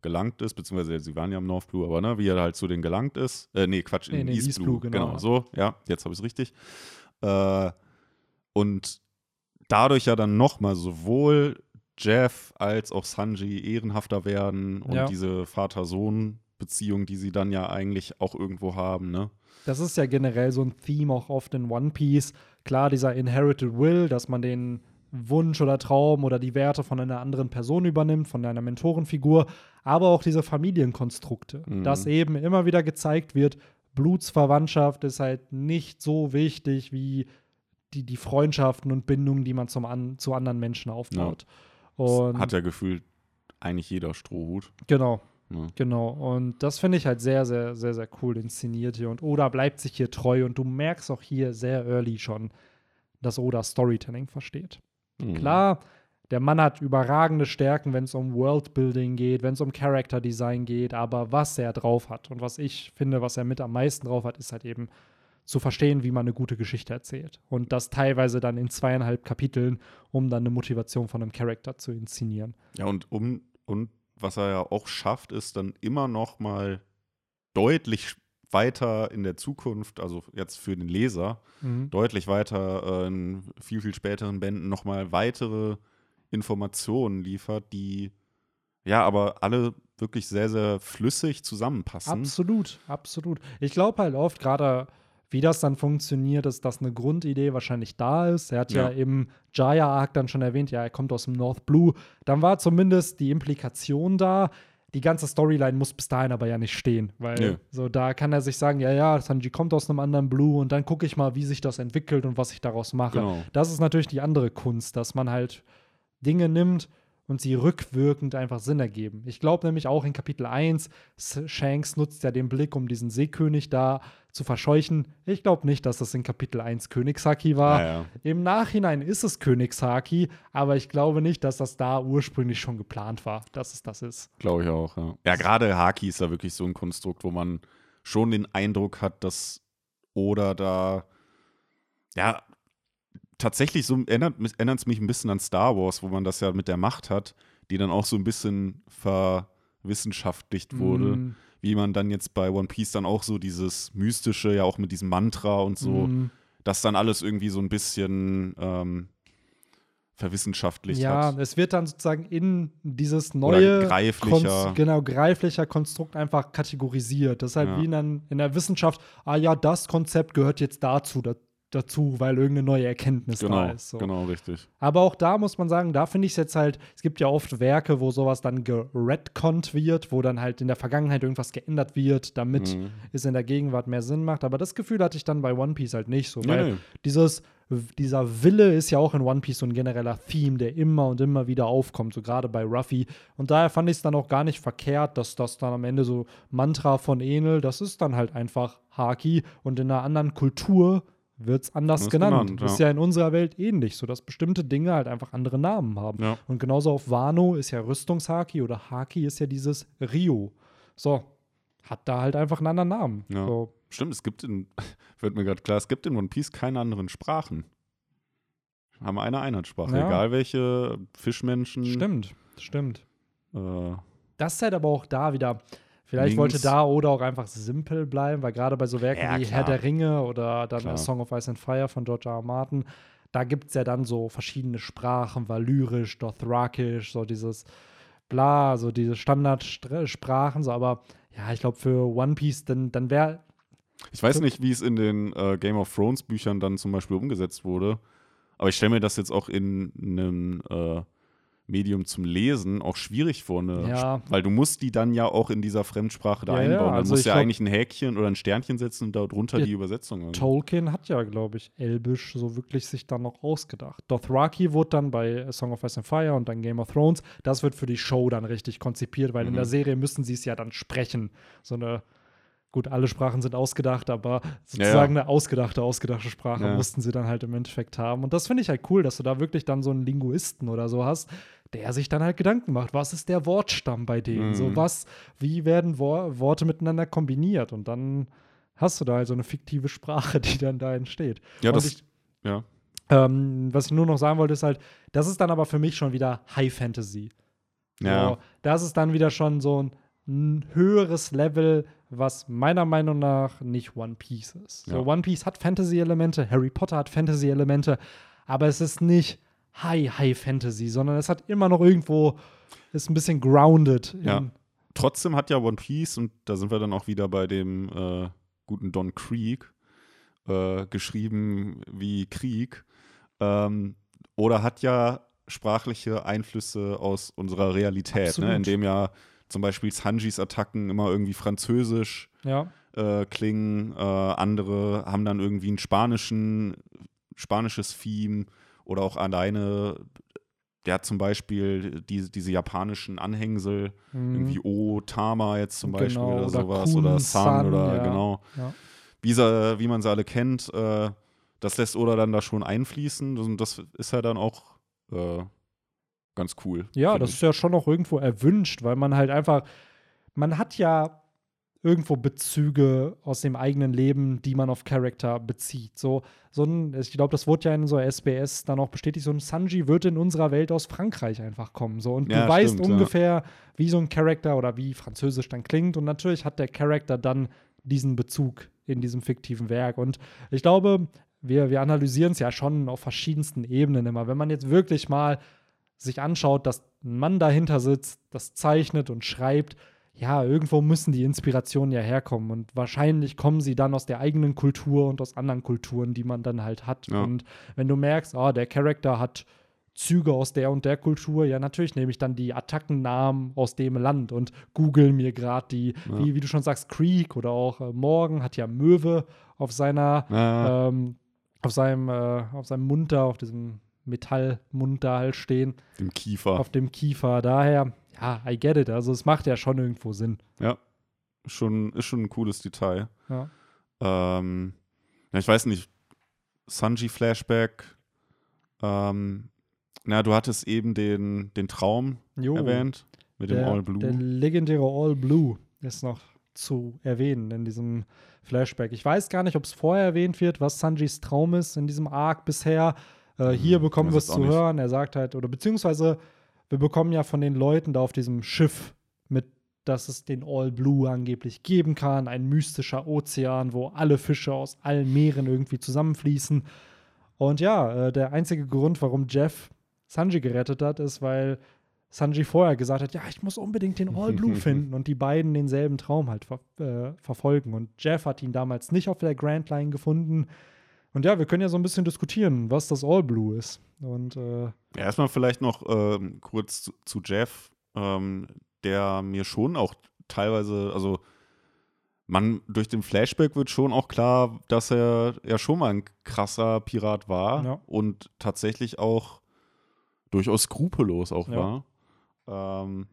gelangt ist, beziehungsweise sie waren ja im North Blue, aber ne, wie er halt zu denen gelangt ist. Äh, nee, Quatsch, in Nee, nee, East, East Blue. Blue, genau. genau. so, ja, jetzt habe ich es richtig. Äh, und dadurch ja dann nochmal sowohl Jeff als auch Sanji ehrenhafter werden und Ja. diese Vater-Sohn-Beziehung, die sie dann ja eigentlich auch irgendwo haben, ne? Das ist ja generell so ein Theme auch oft in One Piece. Klar, dieser Inherited Will, dass man den Wunsch oder Traum oder die Werte von einer anderen Person übernimmt, von einer Mentorenfigur, aber auch diese Familienkonstrukte, Mhm. dass eben immer wieder gezeigt wird, Blutsverwandtschaft ist halt nicht so wichtig wie die, die Freundschaften und Bindungen, die man zum an, zu anderen Menschen aufbaut. Und Hat ja gefühlt eigentlich jeder Strohhut. genau, Ne? Genau, und das finde ich halt sehr, sehr, sehr, sehr cool inszeniert hier. Und Oda bleibt sich hier treu und du merkst auch hier sehr early schon, dass Oda Storytelling versteht. Mhm. Klar, der Mann hat überragende Stärken, wenn es um Worldbuilding geht, wenn es um Character Design geht, aber was er drauf hat und was ich finde, was er mit am meisten drauf hat, ist halt eben zu verstehen, wie man eine gute Geschichte erzählt. Und das teilweise dann in zweieinhalb Kapiteln, um dann eine Motivation von einem Charakter zu inszenieren. Ja, und um und was er ja auch schafft, ist dann immer noch mal deutlich weiter in der Zukunft, also jetzt für den Leser, deutlich weiter äh, in viel, viel späteren Bänden noch mal weitere Informationen liefert, die ja aber alle wirklich sehr, sehr flüssig zusammenpassen. Absolut, absolut. Ich glaube halt oft, gerade Wie das dann funktioniert, ist, dass eine Grundidee wahrscheinlich da ist. Er hat ja, Ja. im Jaya-Arc dann schon erwähnt, ja, er kommt aus dem North Blue. Dann war zumindest die Implikation da. Die ganze Storyline muss bis dahin aber ja nicht stehen, weil Nö. so da kann er sich sagen, ja, ja, Sanji kommt aus einem anderen Blue und dann gucke ich mal, wie sich das entwickelt und was ich daraus mache. Genau. Das ist natürlich die andere Kunst, dass man halt Dinge nimmt und sie rückwirkend einfach Sinn ergeben. Ich glaube nämlich auch in Kapitel 1, S- Shanks nutzt ja den Blick, um diesen Seekönig da zu verscheuchen. Ich glaube nicht, dass das in Kapitel 1 Königshaki war. Ja, ja. Im Nachhinein ist es Königshaki, aber ich glaube nicht, dass das da ursprünglich schon geplant war, dass es das ist. Glaube ich auch, ja. Ja, gerade Haki ist ja wirklich so ein Konstrukt, wo man schon den Eindruck hat, dass Oda da, ja, tatsächlich so erinnert es mich ein bisschen an Star Wars, wo man das ja mit der Macht hat, die dann auch so ein bisschen verwissenschaftlicht wurde. Mm, Wie man dann jetzt bei One Piece dann auch so dieses Mystische, ja auch mit diesem Mantra und so, mm. das dann alles irgendwie so ein bisschen ähm, verwissenschaftlicht Ja, hat. es wird dann sozusagen in dieses Oder neue greiflicher. Konst- genau, greiflicher Konstrukt einfach kategorisiert. Das ist halt Ja. wie in, in der Wissenschaft, ah ja, das Konzept gehört jetzt dazu, da, dazu, weil irgendeine neue Erkenntnis Genau, da ist. So. genau, richtig. Aber auch da muss man sagen, da finde ich es jetzt halt, es gibt ja oft Werke, wo sowas dann geredconnt wird, wo dann halt in der Vergangenheit irgendwas geändert wird, damit Mhm. es in der Gegenwart mehr Sinn macht. Aber das Gefühl hatte ich dann bei One Piece halt nicht so, Nee, weil nee. dieses, dieser Wille ist ja auch in One Piece so ein genereller Theme, der immer und immer wieder aufkommt, so gerade bei Ruffy. Und daher fand ich es dann auch gar nicht verkehrt, dass das dann am Ende so Mantra von Enel, das ist dann halt einfach Haki und in einer anderen Kultur wird es anders genannt. genannt, Ist ja. ja in unserer Welt ähnlich, so dass bestimmte Dinge halt einfach andere Namen haben. Ja. Und genauso auf Wano ist ja Rüstungshaki oder Haki ist ja dieses Rio. So, hat da halt einfach einen anderen Namen. Ja. So, Stimmt, es gibt in, wird mir gerade klar, es gibt in One Piece keine anderen Sprachen. Haben eine Einheitssprache, Ja. egal welche Fischmenschen. stimmt, stimmt. Äh, Das ist halt aber auch da wieder. Vielleicht Links. wollte da oder auch einfach simpel bleiben, weil gerade bei so Werken Ja, wie klar. Herr der Ringe oder dann Klar. Song of Ice and Fire von George R. R. Martin, da gibt es ja dann so verschiedene Sprachen, Valyrisch, Dothrakisch, so dieses bla, so diese Standardsprachen, so, aber ja, ich glaube für One Piece, dann, dann wäre ich weiß nicht, wie es in den äh, Game of Thrones Büchern dann zum Beispiel umgesetzt wurde, aber ich stelle mir das jetzt auch in einem äh, Medium zum Lesen auch schwierig vor, ne? Ja. weil du musst die dann ja auch in dieser Fremdsprache da Ja, ja, einbauen. Du also musst ich ja glaub- eigentlich ein Häkchen oder ein Sternchen setzen und darunter Ja, die Übersetzung. irgendwie. Tolkien hat ja, glaube ich, Elbisch so wirklich sich dann noch ausgedacht. Dothraki wurde dann bei A Song of Ice and Fire und dann Game of Thrones, das wird für die Show dann richtig konzipiert, weil in Mhm. der Serie müssen sie es ja dann sprechen. So eine, gut, alle Sprachen sind ausgedacht, aber sozusagen eine ausgedachte, ausgedachte Sprache Ja. mussten sie dann halt im Endeffekt haben. Und das finde ich halt cool, dass du da wirklich dann so einen Linguisten oder so hast, der sich dann halt Gedanken macht, was ist der Wortstamm bei denen? Mhm. So was, wie werden Wor Worte miteinander kombiniert? Und dann hast du da halt so eine fiktive Sprache, die dann da entsteht. Ja, Und das, ich, ja. ähm, was ich nur noch sagen wollte, ist halt, das ist dann aber für mich schon wieder High Fantasy. Ja. So, das ist dann wieder schon so ein, ein höheres Level, was meiner Meinung nach nicht One Piece ist. So, Ja. One Piece hat Fantasy-Elemente, Harry Potter hat Fantasy-Elemente, aber es ist nicht High, High Fantasy, sondern es hat immer noch irgendwo, ist ein bisschen grounded. in- Ja. Trotzdem hat ja One Piece, und da sind wir dann auch wieder bei dem äh, guten Don Krieg, äh, geschrieben wie Krieg, ähm, oder hat ja sprachliche Einflüsse aus unserer Realität, ne? indem ja zum Beispiel Sanjis Attacken immer irgendwie französisch ja. äh, klingen, äh, andere haben dann irgendwie ein spanischen, spanisches Theme oder auch alleine, ja zum Beispiel die, diese japanischen Anhängsel, Mhm. irgendwie O, Tama jetzt zum Beispiel Genau, oder, oder sowas Kun, oder San San, oder ja. genau, Ja. wie, sie, wie man sie alle kennt, äh, das lässt Oda dann da schon einfließen und das ist ja dann auch äh, ganz cool. Ja, das ich. ist ja schon auch irgendwo erwünscht, weil man halt einfach, man hat ja irgendwo Bezüge aus dem eigenen Leben, die man auf Charakter bezieht. So, so ein, ich glaube, das wurde ja in so SBS dann auch bestätigt, so ein Sanji wird in unserer Welt aus Frankreich einfach kommen. So, und Ja, du weißt stimmt, ja. ungefähr, wie so ein Charakter oder wie Französisch dann klingt. Und natürlich hat der Charakter dann diesen Bezug in diesem fiktiven Werk. Und ich glaube, wir, wir analysieren es ja schon auf verschiedensten Ebenen immer. Wenn man jetzt wirklich mal sich anschaut, dass ein Mann dahinter sitzt, das zeichnet und schreibt, ja, irgendwo müssen die Inspirationen ja herkommen und wahrscheinlich kommen sie dann aus der eigenen Kultur und aus anderen Kulturen, die man dann halt hat. Ja. Und wenn du merkst, ah, der Charakter hat Züge aus der und der Kultur, ja, natürlich nehme ich dann die Attackennamen aus dem Land und google mir gerade die, Ja. wie, wie du schon sagst, Creek oder auch äh, Morgan hat ja Möwe auf seiner, Ja. ähm, auf seinem, äh, auf seinem Mund da, auf diesem Metallmund da halt stehen, Dem Kiefer. auf dem Kiefer. Daher, ja, I get it. Also es macht ja schon irgendwo Sinn. ja. Schon, ist schon ein cooles Detail. Ja. Ähm, ja, ich weiß nicht, Sanji-Flashback. Ähm, na, du hattest eben den, den Traum Jo, erwähnt mit dem der, All Blue. Der legendäre All Blue ist noch zu erwähnen in diesem Flashback. Ich weiß gar nicht, ob es vorher erwähnt wird, was Sanjis Traum ist in diesem Arc bisher. Äh, hier Hm, bekommen wir es zu nicht. hören. Er sagt halt, oder beziehungsweise wir bekommen ja von den Leuten da auf diesem Schiff mit, dass es den All Blue angeblich geben kann. Ein mystischer Ozean, wo alle Fische aus allen Meeren irgendwie zusammenfließen. Und ja, äh, der einzige Grund, warum Jeff Sanji gerettet hat, ist, weil Sanji vorher gesagt hat, ja, ich muss unbedingt den All Blue finden und die beiden denselben Traum halt ver äh, verfolgen. Und Jeff hat ihn damals nicht auf der Grand Line gefunden. Und ja, wir können ja so ein bisschen diskutieren, was das All Blue ist. Und äh, Ja, erstmal vielleicht noch ähm, kurz zu, zu Jeff, ähm, der mir schon auch teilweise, also man durch den Flashback wird schon auch klar, dass er ja schon mal ein krasser Pirat war Ja. und tatsächlich auch durchaus skrupellos auch Ja. war. Ähm,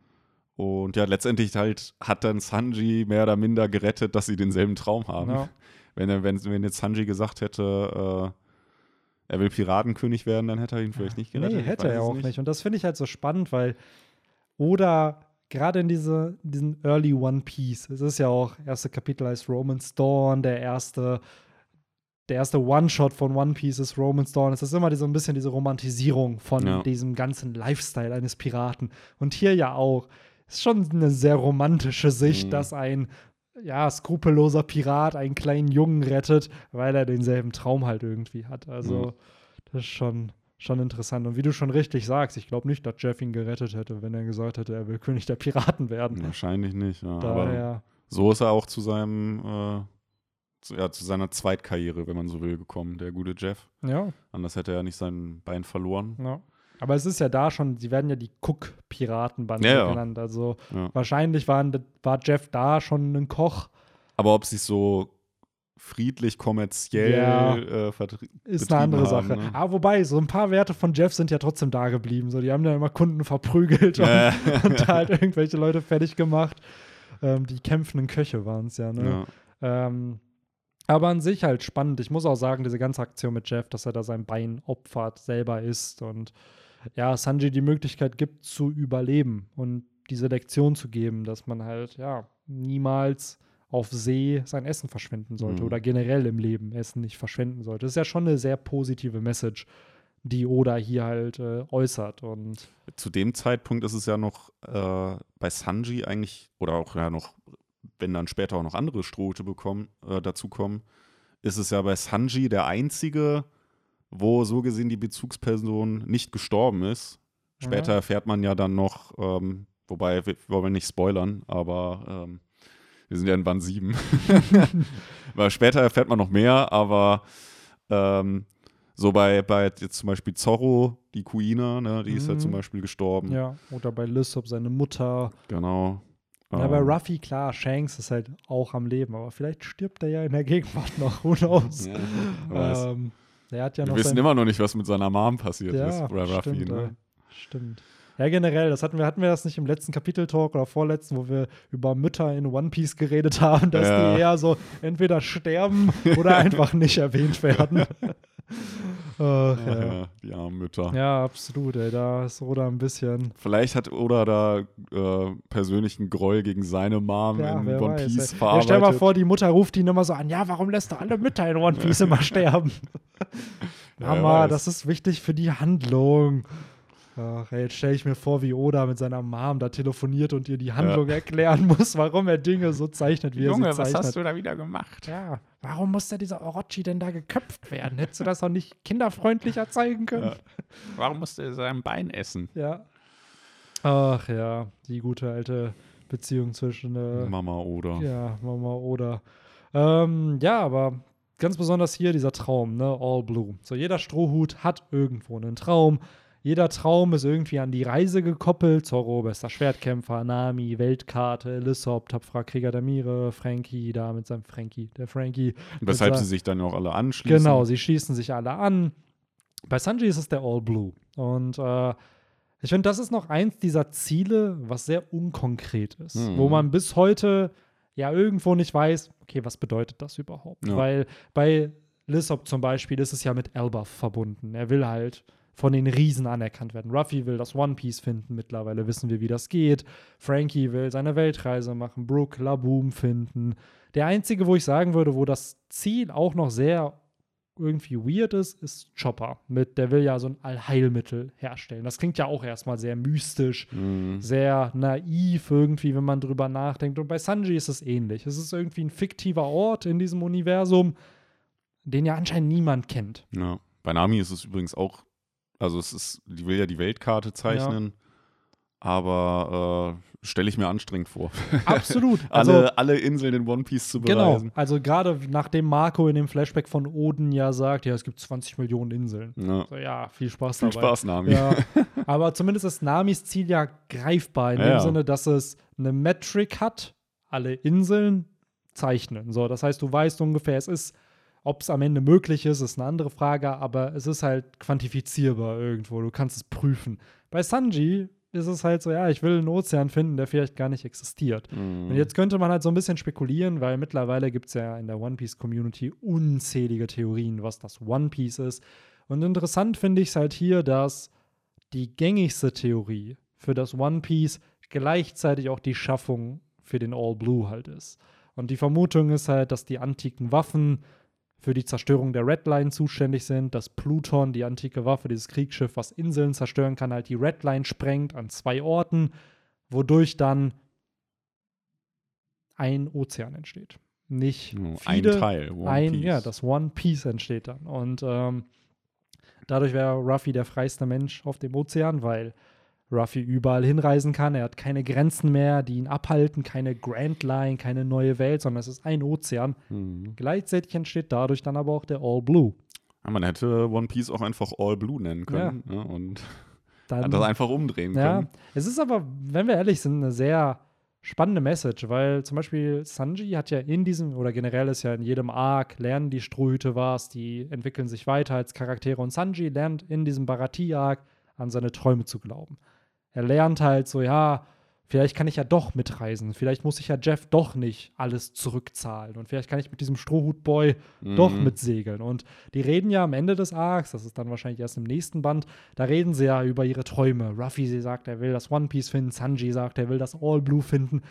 und ja, letztendlich halt hat dann Sanji mehr oder minder gerettet, dass sie denselben Traum haben. ja, Wenn, er, wenn, wenn jetzt Sanji gesagt hätte, äh, er will Piratenkönig werden, dann hätte er ihn vielleicht nicht gerettet. nee, hätte er auch nicht. Und das finde ich halt so spannend, weil oder gerade in diese, diesen Early One Piece, es ist ja auch, erste Kapitel heißt Roman's Dawn, der erste, der erste One-Shot von One Piece ist Roman's Dawn. Es ist immer so ein bisschen diese Romantisierung von Ja. diesem ganzen Lifestyle eines Piraten. Und hier ja auch. Ist schon eine sehr romantische Sicht, Mhm. dass ein ja, skrupelloser Pirat einen kleinen Jungen rettet, weil er denselben Traum halt irgendwie hat. Also, Mhm. das ist schon, schon interessant. Und wie du schon richtig sagst, ich glaube nicht, dass Jeff ihn gerettet hätte, wenn er gesagt hätte, er will König der Piraten werden. Wahrscheinlich nicht, ja. Aber Daher, so ist er auch zu seinem, äh, zu, ja, zu seiner Zweitkarriere, wenn man so will, gekommen, der gute Jeff. ja, Anders hätte er nicht sein Bein verloren. ja. Aber es ist ja da schon, sie werden ja die Cook-Piratenbande Ja, ja. genannt. Also Ja. wahrscheinlich waren, war Jeff da schon ein Koch. Aber ob sie so friedlich, kommerziell Ja. äh, Ist eine andere betrieben Sache. haben, ne? Aber wobei, so ein paar Werte von Jeff sind ja trotzdem da geblieben. So, die haben ja immer Kunden verprügelt und, Ja. und halt irgendwelche Leute fertig gemacht. Ähm, die kämpfenden Köche waren es ja, ne? Ja. Ähm, aber an sich halt spannend. Ich muss auch sagen, diese ganze Aktion mit Jeff, dass er da sein Bein opfert, selber ist und ja, Sanji die Möglichkeit gibt zu überleben und diese Lektion zu geben, dass man halt, ja, niemals auf See sein Essen verschwenden sollte Mhm. oder generell im Leben Essen nicht verschwenden sollte. Das ist ja schon eine sehr positive Message, die Oda hier halt äh, äußert und Zu dem Zeitpunkt ist es ja noch äh, bei Sanji eigentlich, oder auch ja noch, wenn dann später auch noch andere Strohhüte bekommen, äh, dazukommen, ist es ja bei Sanji der einzige, wo so gesehen die Bezugsperson nicht gestorben ist. Später Ja. erfährt man ja dann noch, ähm, wobei wir wir wollen nicht spoilern, aber ähm, wir sind ja in Band 7. Weil später erfährt man noch mehr, aber ähm, so bei, bei jetzt zum Beispiel Zorro, die Kuina, ne, die ist ja Mhm. zum Beispiel gestorben. ja, oder bei Lysop seine Mutter. Genau. Ja, bei Ähm, Ruffy, klar, Shanks ist halt auch am Leben, aber vielleicht stirbt er ja in der Gegenwart noch, who knows. Ja, ähm, der hat ja Wir noch wissen immer noch nicht, was mit seiner Mom passiert ja, ist. Oder Ruffy, stimmt, ne? ja, stimmt. Ja, generell, das hatten wir, hatten wir das nicht im letzten Kapitel-Talk oder vorletzten, wo wir über Mütter in One Piece geredet haben, dass Ja. die eher so entweder sterben oder einfach nicht erwähnt werden. Ach, ja. ja, die armen Mütter. ja, absolut, ey, da ist Oda ein bisschen. Vielleicht hat Oda da äh, persönlichen Groll gegen seine Mom Ja, in One weiß. Piece ey. Ja, verarbeitet. stell mal vor, die Mutter ruft ihn immer so an: Ja, warum lässt du alle Mütter in One Piece immer sterben? Ja, Mama, das ist wichtig für die Handlung. Ach, ey, jetzt stelle ich mir vor, wie Oda mit seiner Mom da telefoniert und ihr die Handlung erklären muss, warum er Dinge so zeichnet, wie er sie zeichnet. du da wieder gemacht? Ja, warum muss der dieser Orochi denn da geköpft werden? Hättest du das auch nicht kinderfreundlicher zeigen können? Ja. Warum musste er sein Bein essen? Ja. Ach ja, die gute alte Beziehung zwischen äh, Mama oder. Ja, Mama oder. Ähm, ja, aber ganz besonders hier dieser Traum, ne? All Blue. So, jeder Strohhut hat irgendwo einen Traum. Jeder Traum ist irgendwie an die Reise gekoppelt. Zorro, bester Schwertkämpfer, Nami, Weltkarte, Lissop, tapferer Krieger der Meere, Frankie, da mit seinem Frankie, der Frankie. Weshalb sie sich dann auch alle anschließen. Genau, sie schließen sich alle an. Bei Sanji ist es der All Blue. Und äh, ich finde, das ist noch eins dieser Ziele, was sehr unkonkret ist, Mhm. wo man bis heute ja irgendwo nicht weiß, okay, was bedeutet das überhaupt? Ja. Weil bei Lissop zum Beispiel ist es ja mit Elbaf verbunden. Er will halt von den Riesen anerkannt werden. Ruffy will das One Piece finden, mittlerweile wissen wir, wie das geht. Frankie will seine Weltreise machen, Brooke Laboom finden. Der einzige, wo ich sagen würde, wo das Ziel auch noch sehr irgendwie weird ist, ist Chopper. Mit, der will ja so ein Allheilmittel herstellen. Das klingt ja auch erstmal sehr mystisch, Mhm. sehr naiv irgendwie, wenn man drüber nachdenkt. Und bei Sanji ist es ähnlich. Es ist irgendwie ein fiktiver Ort in diesem Universum, den ja anscheinend niemand kennt. Ja. Bei Nami ist es übrigens auch, also es ist, die will ja die Weltkarte zeichnen, aber äh, stelle ich mir anstrengend vor. Absolut. Also, alle, alle Inseln in One Piece zu genau. bereisen. Also gerade nachdem Marco in dem Flashback von Oden ja sagt, ja, es gibt 20 Millionen Inseln. Ja. So, ja, viel Spaß Viel dabei. Spaß, Nami. Ja, aber zumindest ist Namis Ziel ja greifbar in Ja, dem ja. Sinne, dass es eine Metric hat, alle Inseln zeichnen. So, das heißt, du weißt ungefähr, es ist, ob es am Ende möglich ist, ist eine andere Frage, aber es ist halt quantifizierbar irgendwo. Du kannst es prüfen. Bei Sanji ist es halt so, ja, ich will einen Ozean finden, der vielleicht gar nicht existiert. Mhm. Und jetzt könnte man halt so ein bisschen spekulieren, weil mittlerweile gibt es ja in der One Piece Community unzählige Theorien, was das One Piece ist. Und interessant finde ich es halt hier, dass die gängigste Theorie für das One Piece gleichzeitig auch die Schaffung für den All Blue halt ist. Und die Vermutung ist halt, dass die antiken Waffen für die Zerstörung der Red Line zuständig sind, dass Pluton, die antike Waffe, dieses Kriegsschiff, was Inseln zerstören kann, halt die Red Line sprengt an zwei Orten, wodurch dann ein Ozean entsteht. Nicht viele, ein Teil. One ein, Piece. ja, das One Piece entsteht dann. Und ähm, dadurch wäre Ruffy der freiste Mensch auf dem Ozean, weil Ruffy überall hinreisen kann. Er hat keine Grenzen mehr, die ihn abhalten, keine Grand Line, keine neue Welt, sondern es ist ein Ozean. Mhm. Gleichzeitig entsteht dadurch dann aber auch der All Blue. Ja, man hätte One Piece auch einfach All Blue nennen können ne? und Dann, das einfach umdrehen ja, können. es ist aber, wenn wir ehrlich sind, eine sehr spannende Message, weil zum Beispiel Sanji hat ja in diesem, oder generell ist ja in jedem Arc, lernen die Strohhüte was, die entwickeln sich weiter als Charaktere und Sanji lernt in diesem Barati-Arc an seine Träume zu glauben. Er lernt halt so, ja, vielleicht kann ich ja doch mitreisen, vielleicht muss ich ja Jeff doch nicht alles zurückzahlen und vielleicht kann ich mit diesem Strohhut-Boy doch Mhm. mitsegeln. Und die reden ja am Ende des Arcs, das ist dann wahrscheinlich erst im nächsten Band, da reden sie ja über ihre Träume. Ruffy sie sagt, er will das One Piece finden, Sanji sagt, er will das All Blue finden.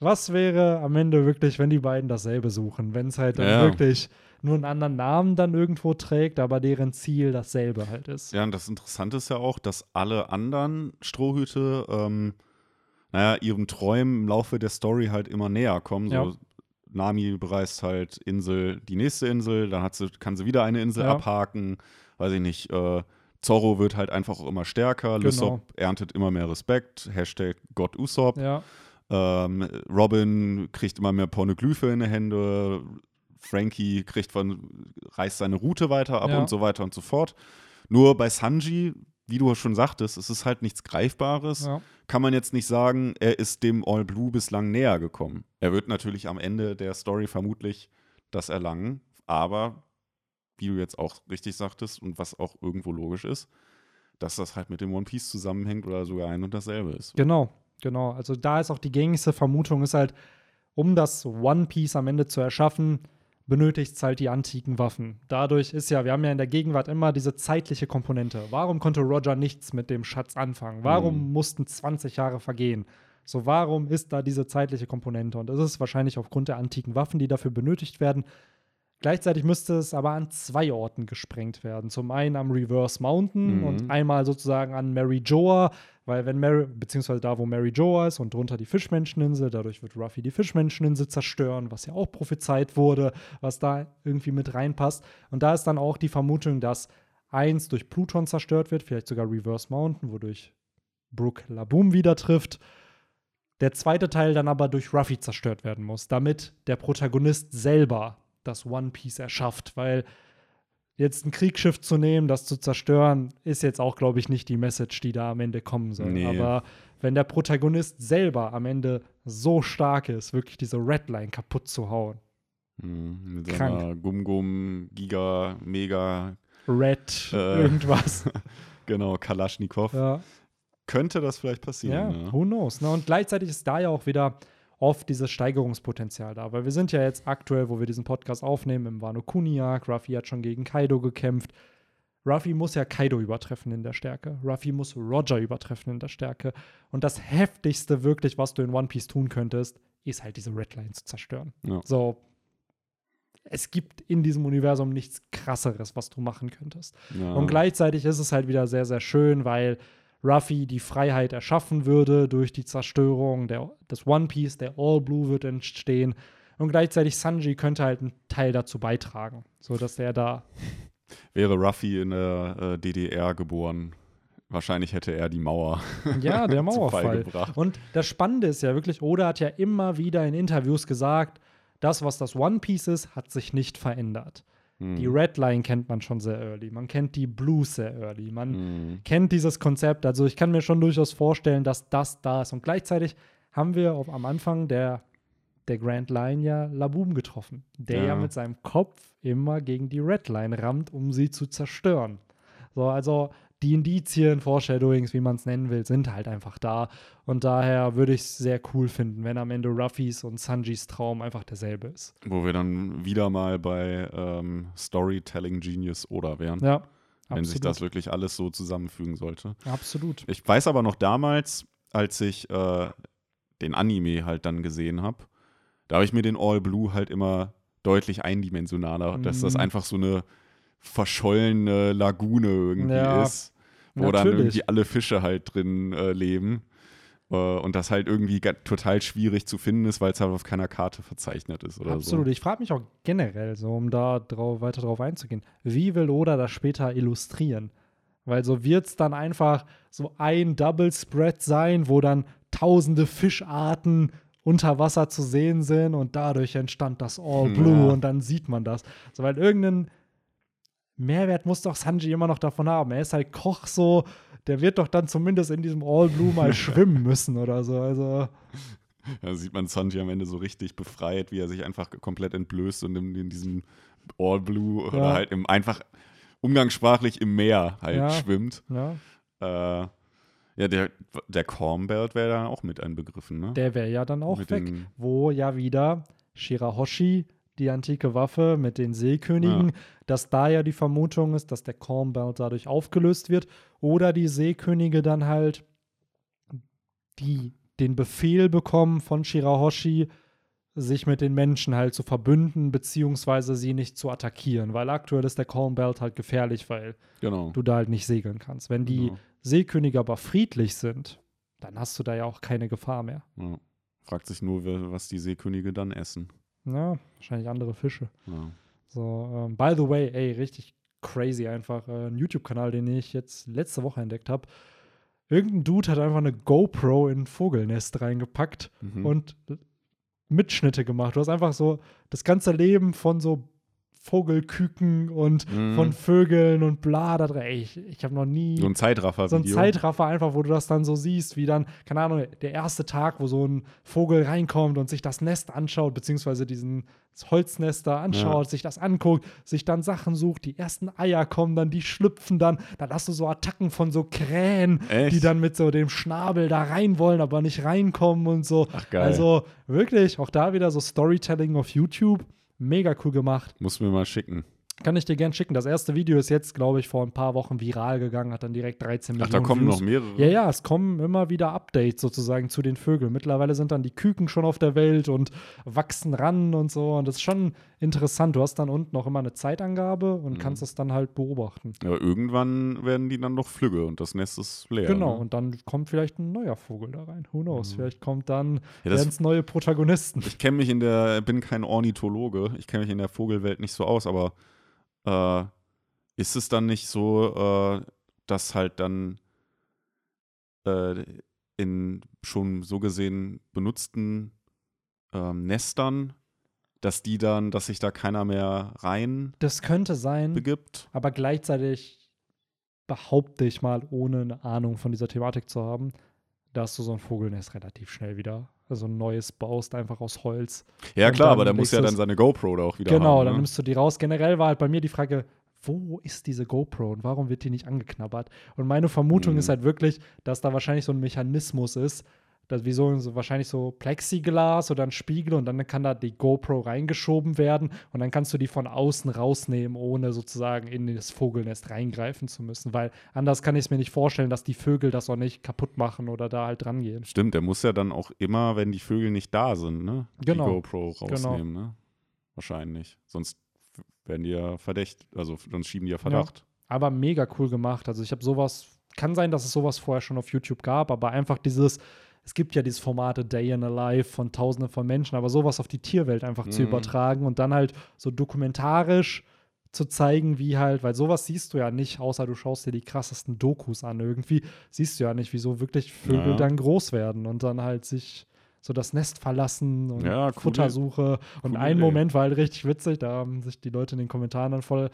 Was wäre am Ende wirklich, wenn die beiden dasselbe suchen? Wenn es halt dann Ja. wirklich nur einen anderen Namen dann irgendwo trägt, aber deren Ziel dasselbe halt ist. Ja, und das Interessante ist ja auch, dass alle anderen Strohhüte, ähm, naja, ihren Träumen im Laufe der Story halt immer näher kommen. So, Ja. Nami bereist halt Insel, die nächste Insel, dann hat sie, kann sie wieder eine Insel Ja. abhaken, weiß ich nicht, äh, Zorro wird halt einfach auch immer stärker, Genau. Lysop erntet immer mehr Respekt, Hashtag Gott Usopp, Ja, ähm, Robin kriegt immer mehr Pornoglyphe in die Hände, Frankie kriegt von, reißt seine Route weiter ab Ja. und so weiter und so fort. Nur bei Sanji, wie du schon sagtest, es ist halt nichts Greifbares. ja. Kann man jetzt nicht sagen, er ist dem All Blue bislang näher gekommen. Er wird natürlich am Ende der Story vermutlich das erlangen, aber wie du jetzt auch richtig sagtest und was auch irgendwo logisch ist, dass das halt mit dem One Piece zusammenhängt oder sogar ein und dasselbe ist. Genau, genau. Also da ist auch die gängigste Vermutung, ist halt, um das One Piece am Ende zu erschaffen, benötigt es halt die antiken Waffen. Dadurch ist ja, wir haben ja in der Gegenwart immer diese zeitliche Komponente. Warum konnte Roger nichts mit dem Schatz anfangen? Warum Mhm. mussten 20 Jahre vergehen? So, warum ist da diese zeitliche Komponente? Und das ist wahrscheinlich aufgrund der antiken Waffen, die dafür benötigt werden. Gleichzeitig müsste es aber an zwei Orten gesprengt werden. Zum einen am Reverse Mountain Mhm. und einmal sozusagen an Mary Joa, weil wenn Mary, beziehungsweise da, wo Mary Joa ist und drunter die Fischmenscheninsel, dadurch wird Ruffy die Fischmenscheninsel zerstören, was ja auch prophezeit wurde, was da irgendwie mit reinpasst. Und da ist dann auch die Vermutung, dass eins durch Pluton zerstört wird, vielleicht sogar Reverse Mountain, wodurch Brooke Laboom wieder trifft. der zweite Teil dann aber durch Ruffy zerstört werden muss, damit der Protagonist selber das One Piece erschafft, weil jetzt ein Kriegsschiff zu nehmen, das zu zerstören, ist jetzt auch, glaube ich, nicht die Message, die da am Ende kommen soll. Nee. Aber wenn der Protagonist selber am Ende so stark ist, wirklich diese Redline kaputt zu hauen, Mhm, mit Krank. seiner Gum-Gum, Giga, Mega, Red, Äh. irgendwas. genau, Kalaschnikow. ja. Könnte das vielleicht passieren. Ja, who knows. Ne? Und gleichzeitig ist da ja auch wieder oft dieses Steigerungspotenzial da, weil wir sind ja jetzt aktuell, wo wir diesen Podcast aufnehmen, im Wano Kuni-Arc. Ruffy hat schon gegen Kaido gekämpft. Ruffy muss ja Kaido übertreffen in der Stärke. Ruffy muss Roger übertreffen in der Stärke. Und das heftigste wirklich, was du in One Piece tun könntest, ist halt diese Redline zu zerstören. Ja. So, es gibt in diesem Universum nichts krasseres, was du machen könntest. Ja. Und gleichzeitig ist es halt wieder sehr, sehr schön, weil Ruffy die Freiheit erschaffen würde durch die Zerstörung der, des One Piece, der All Blue wird entstehen. Und gleichzeitig Sanji könnte halt einen Teil dazu beitragen, sodass er da. Wäre Ruffy in der äh, DDR geboren, wahrscheinlich hätte er die Mauer Ja, der Mauerfall. Und das Spannende ist ja wirklich, Oda hat ja immer wieder in Interviews gesagt, das, was das One Piece ist, hat sich nicht verändert. Hm. Die Red Line kennt man schon sehr early. Man kennt die Blues sehr early. Man Hm. kennt dieses Konzept. Also ich kann mir schon durchaus vorstellen, dass das da ist. Und gleichzeitig haben wir auf, am Anfang der, der Grand Line ja Laboom getroffen, der ja. Ja. mit seinem Kopf immer gegen die Red Line rammt, um sie zu zerstören. So, also die Indizien, Foreshadowings, wie man es nennen will, sind halt einfach da. Und daher würde ich es sehr cool finden, wenn am Ende Ruffys und Sanjis Traum einfach derselbe ist. Wo wir dann wieder mal bei ähm, Storytelling Genius oder wären, Ja, wenn sich absolut. das wirklich alles so zusammenfügen sollte. absolut. Ich weiß aber noch damals, als ich äh, den Anime halt dann gesehen habe, da habe ich mir den All Blue halt immer deutlich eindimensionaler, dass das Mhm. einfach so eine verschollene Lagune irgendwie Ja, ist, wo dann natürlich. irgendwie alle Fische halt drin äh, leben. Äh, und das halt irgendwie total schwierig zu finden ist, weil es halt auf keiner Karte verzeichnet ist oder Absolut. Ich frage mich auch generell, so um da drauf, weiter drauf einzugehen, wie will Oda das später illustrieren? Weil so wird es dann einfach so ein Double Spread sein, wo dann tausende Fischarten unter Wasser zu sehen sind und dadurch entstand das All Blue Ja. und dann sieht man das. So, weil irgendeinen Mehrwert muss doch Sanji immer noch davon haben. Er ist halt Koch so, der wird doch dann zumindest in diesem All Blue mal schwimmen müssen oder so. Also. so. Da sieht man Sanji am Ende so richtig befreit, wie er sich einfach komplett entblößt und in, in diesem All Blue oder Ja. halt im einfach umgangssprachlich im Meer halt Ja. schwimmt. Ja. Äh, ja, der, der Corn Belt wäre da auch mit einbegriffen, ne? Der wäre ja dann auch Mit weg. Wo ja wieder Shirahoshi, die antike Waffe mit den Seekönigen, dass da ja die Vermutung ist, dass der Corn Belt dadurch aufgelöst wird. Oder die Seekönige dann halt die den Befehl bekommen von Shirahoshi, sich mit den Menschen halt zu verbünden, beziehungsweise sie nicht zu attackieren. Weil aktuell ist der Corn Belt halt gefährlich, weil Genau. du da halt nicht segeln kannst. Wenn die Genau. Seekönige aber friedlich sind, dann hast du da ja auch keine Gefahr mehr. Ja. Fragt sich nur, was die Seekönige dann essen. Ja, wahrscheinlich andere Fische. Ja. So, ähm, by the way, ey, richtig crazy einfach. Äh, ein YouTube-Kanal, den ich jetzt letzte Woche entdeckt habe. Irgendein Dude hat einfach eine GoPro in ein Vogelnest reingepackt Mhm. und Mitschnitte gemacht. Du hast einfach so das ganze Leben von so Vogelküken und Mhm. von Vögeln und bla da drin. Ey, ich, ich habe noch nie so ein Zeitraffer-Video. so ein Zeitraffer einfach, wo du das dann so siehst, wie dann, keine Ahnung, der erste Tag, wo so ein Vogel reinkommt und sich das Nest anschaut, beziehungsweise diesen Holznest da anschaut, sich das anguckt, sich dann Sachen sucht, die ersten Eier kommen dann, die schlüpfen dann, dann hast du so Attacken von so Krähen, Echt? die dann mit so dem Schnabel da rein wollen, aber nicht reinkommen und so. Ach, geil. Also wirklich, auch da wieder so Storytelling auf YouTube, mega cool gemacht. Muss mir mal schicken. Kann ich dir gern schicken. Das erste Video ist jetzt, glaube ich, vor ein paar Wochen viral gegangen, hat dann direkt 13 Ach, Millionen da kommen Views. noch mehrere. Ja, ja, es kommen immer wieder Updates sozusagen zu den Vögeln. Mittlerweile sind dann die Küken schon auf der Welt und wachsen ran und so. Und das ist schon interessant. Du hast dann unten auch immer eine Zeitangabe und Mhm. kannst das dann halt beobachten. Ja, irgendwann werden die dann doch flügge und das Nest ist leer. Genau, Ne? und dann kommt vielleicht ein neuer Vogel da rein. Who knows? Mhm. Vielleicht kommt dann Ja, es neue Protagonisten. Ich kenne mich in der, bin kein Ornithologe, ich kenne mich in der Vogelwelt nicht so aus, aber äh, ist es dann nicht so, äh, dass halt dann äh, in schon so gesehen benutzten ähm, Nestern, dass die dann, dass sich da keiner mehr rein Das könnte sein, begibt. aber gleichzeitig behaupte ich mal, ohne eine Ahnung von dieser Thematik zu haben, dass du so ein Vogelnest relativ schnell wieder, also ein neues baust, einfach aus Holz. Ja, klar, aber der muss ja dann seine GoPro da auch wieder genau, haben. dann ne? nimmst du die raus. Generell war halt bei mir die Frage, wo ist diese GoPro und warum wird die nicht angeknabbert? Und meine Vermutung Mhm. ist halt wirklich, dass da wahrscheinlich so ein Mechanismus ist, dass wie so, so wahrscheinlich so Plexiglas oder ein Spiegel und dann kann da die GoPro reingeschoben werden und dann kannst du die von außen rausnehmen, ohne sozusagen in das Vogelnest reingreifen zu müssen, weil anders kann ich es mir nicht vorstellen, dass die Vögel das auch nicht kaputt machen oder da halt dran gehen. Stimmt, der muss ja dann auch immer, wenn die Vögel nicht da sind, ne? Genau. Die GoPro rausnehmen, ne? Wahrscheinlich. Sonst werden die ja verdächtigt, also sonst schieben die ja Verdacht. aber mega cool gemacht. Also ich habe sowas, kann sein, dass es sowas vorher schon auf YouTube gab, aber einfach dieses, es gibt ja dieses Format A Day in a Life von Tausenden von Menschen, aber sowas auf die Tierwelt einfach zu Mhm. übertragen und dann halt so dokumentarisch zu zeigen, wie halt, weil sowas siehst du ja nicht, außer du schaust dir die krassesten Dokus an irgendwie, siehst du ja nicht, wieso wirklich Vögel Ja. dann groß werden und dann halt sich so das Nest verlassen und Ja, coole- Futtersuche. Und coole ein Idee. Moment war halt richtig witzig, da haben sich die Leute in den Kommentaren dann voll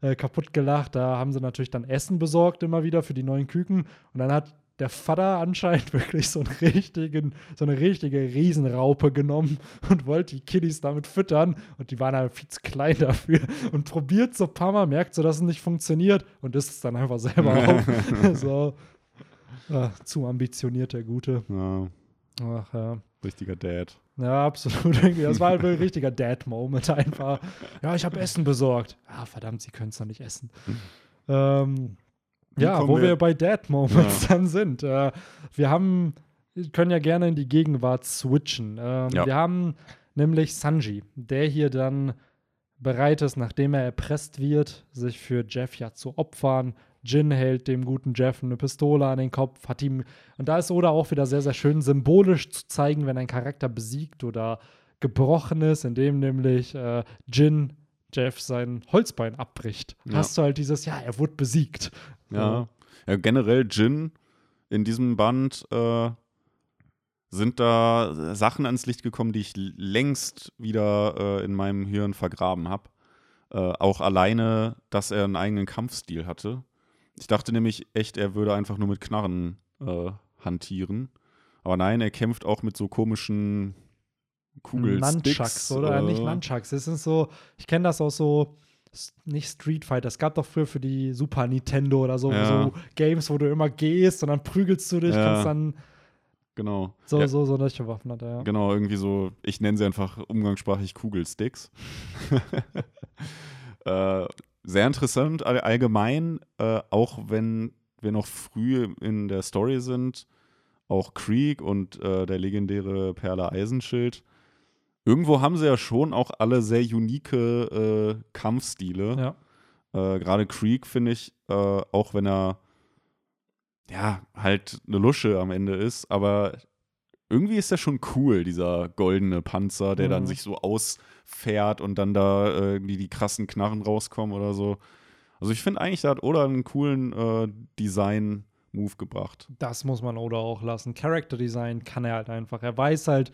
äh, kaputt gelacht. Da haben sie natürlich dann Essen besorgt immer wieder für die neuen Küken. Und dann hat der Vater anscheinend wirklich so, einen richtigen, so eine richtige Riesenraupe genommen und wollte die Kiddies damit füttern. Und die waren halt viel zu klein dafür. Und probiert so ein paar Mal, merkt so, dass es nicht funktioniert und isst es dann einfach selber auf. so. Ah, zu ambitioniert, der Gute. Ja, Ach ja. richtiger Dad. Ja, absolut. Das war halt ein richtiger Dad-Moment einfach. Ja, ich habe Essen besorgt. Ah, verdammt, sie können es noch nicht essen. Ähm, ja, wo wir, wir- bei Dad-Moments Ja. dann sind. Äh, wir haben, können ja gerne in die Gegenwart switchen. Ähm, Ja. Wir haben nämlich Sanji, der hier dann bereit ist, nachdem er erpresst wird, sich für Jeff ja zu opfern. Jin hält dem guten Jeff eine Pistole an den Kopf, hat ihm, und da ist Oda auch wieder sehr, sehr schön symbolisch zu zeigen, wenn ein Charakter besiegt oder gebrochen ist, indem nämlich äh, Jin Jeff sein Holzbein abbricht. Ja. Hast du halt dieses, ja, er wurde besiegt. Ja. ja, generell Jin in diesem Band äh, sind da Sachen ans Licht gekommen, die ich längst wieder äh, in meinem Hirn vergraben habe. Äh, auch alleine, dass er einen eigenen Kampfstil hatte. Ich dachte nämlich echt, er würde einfach nur mit Knarren äh, hantieren. Aber nein, er kämpft auch mit so komischen Kugelsticks. Nunchucks, oder? äh, Nicht Nunchucks. Das sind so, ich kenne das aus so, nicht Street Fighter. Es gab doch früher für die Super Nintendo oder so, Ja. so Games, wo du immer gehst und dann prügelst du dich, Ja. kannst dann Genau. so, ja, so, so solche Waffen hat er, ja. Genau, irgendwie so, ich nenne sie einfach umgangssprachlich Kugelsticks. äh, sehr interessant all, allgemein, äh, auch wenn wir noch früh in der Story sind, auch Krieg und äh, der legendäre Perle Eisenschild. Irgendwo haben sie ja schon auch alle sehr unique äh, Kampfstile. Ja. Äh, Gerade Krieg finde ich, äh, auch wenn er ja halt eine Lusche am Ende ist, aber irgendwie ist der schon cool, dieser goldene Panzer, der dann Mhm. sich so ausfährt und dann da äh, irgendwie die krassen Knarren rauskommen oder so. Also ich finde eigentlich, da hat Oda einen coolen äh, Design-Move gebracht. Das muss man Oda auch lassen. Character Design kann er halt einfach. Er weiß halt,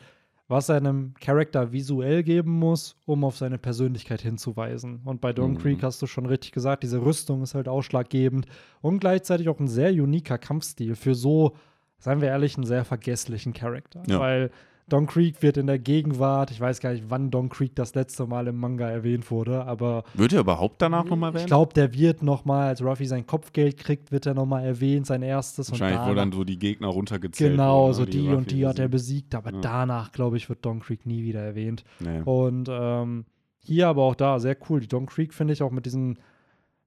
was er einem Charakter visuell geben muss, um auf seine Persönlichkeit hinzuweisen. Und bei Dawn Mhm. Creek hast du schon richtig gesagt, diese Rüstung ist halt ausschlaggebend und gleichzeitig auch ein sehr uniker Kampfstil für so, seien wir ehrlich, einen sehr vergesslichen Charakter. Ja. Weil Don Creek wird in der Gegenwart, ich weiß gar nicht, wann Don Creek das letzte Mal im Manga erwähnt wurde, aber Wird er überhaupt danach nochmal ich erwähnt? glaube, der wird noch mal, als Ruffy sein Kopfgeld kriegt, wird er noch mal erwähnt, sein erstes. Wahrscheinlich, und wo danach- dann so die Gegner runtergezählt Genau, wurden, so ne, die, Ruffy und die hat er besiegt. aber Ja. danach, glaube ich, wird Don Creek nie wieder erwähnt. Nee. Und ähm, hier aber auch da, sehr cool. Die Don Creek finde ich auch mit diesem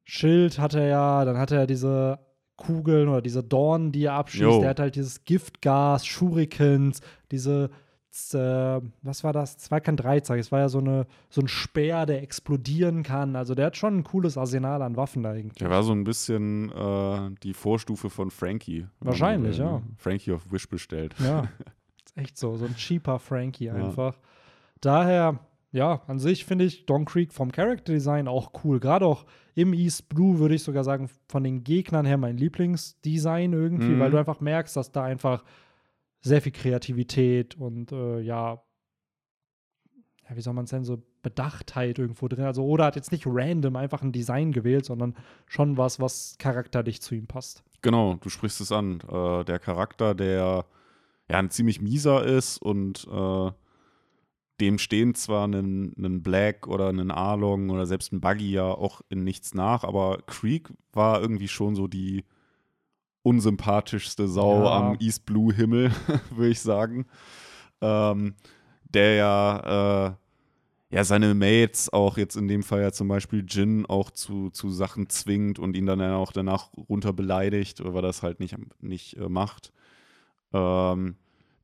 Schild hat er ja, dann hat er diese Kugeln oder diese Dornen, die er abschießt. Jo. Der hat halt dieses Giftgas, Shurikens, diese, was war das? Kein Dreizeig, es war ja so, eine, so ein Speer, der explodieren kann. Also der hat schon ein cooles Arsenal an Waffen da eigentlich. Der war so ein bisschen äh, die Vorstufe von Frankie. Wahrscheinlich, ja. äh, Frankie auf Wish bestellt. Ja, ist echt so. So ein cheaper Frankie Ja. einfach. Daher, ja, an sich finde ich Don Creek vom Character Design auch cool. Gerade auch im East Blue würde ich sogar sagen, von den Gegnern her mein Lieblingsdesign irgendwie, Mhm. weil du einfach merkst, dass da einfach sehr viel Kreativität und äh, ja, ja, wie soll man es nennen, so Bedachtheit irgendwo drin. Also Oda hat jetzt nicht random einfach ein Design gewählt, sondern schon was, was charakterlich zu ihm passt. Genau, du sprichst es an. Äh, der Charakter, der ja ein ziemlich mieser ist und äh, dem stehen zwar einen, einen Black oder einen Arlong oder selbst ein Buggy ja auch in nichts nach, aber Creek war irgendwie schon so die unsympathischste Sau Ja. am East Blue Himmel, würde ich sagen. Ähm, der ja, äh, ja seine Mates auch jetzt in dem Fall ja zum Beispiel Jin auch zu, zu Sachen zwingt und ihn dann ja auch danach runter beleidigt, weil er das halt nicht, nicht äh, macht. Ähm,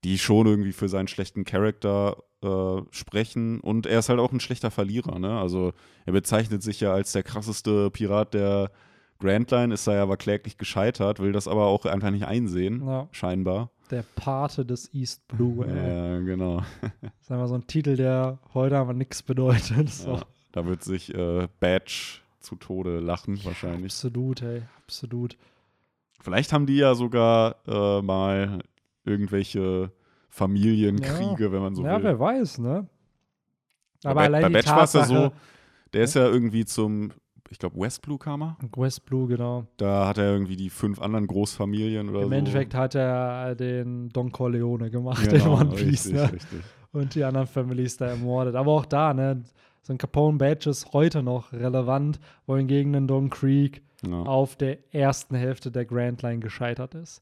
die schon irgendwie für seinen schlechten Charakter äh, sprechen. Und er ist halt auch ein schlechter Verlierer, ne? Also er bezeichnet sich ja als der krasseste Pirat der Grand Line, ist da ja aber kläglich gescheitert, will das aber auch einfach nicht einsehen, Ja, scheinbar. der Pate des East Blue, ey. Ja, genau. Das ist einfach so ein Titel, der heute aber nichts bedeutet. So. Ja, da wird sich äh, Badge zu Tode lachen, wahrscheinlich. Absolut, ey, absolut. Vielleicht haben die ja sogar äh, mal irgendwelche Familienkriege, wenn man so ja, will. wer weiß, ne? Bei- Aber allein bei die Badge war es ja Tatsache, so, der ist ja irgendwie zum, ich glaube, West Blue kam er. West Blue, genau. Da hat er irgendwie die fünf anderen Großfamilien oder Im so. Endeffekt hat er den Don Corleone gemacht genau, in One Piece, richtig, ne? richtig. Und die anderen Families da ermordet. Aber auch da, ne? So ein Capone Badge ist heute noch relevant, wohingegen ein Don Creek Ja. auf der ersten Hälfte der Grand Line gescheitert ist.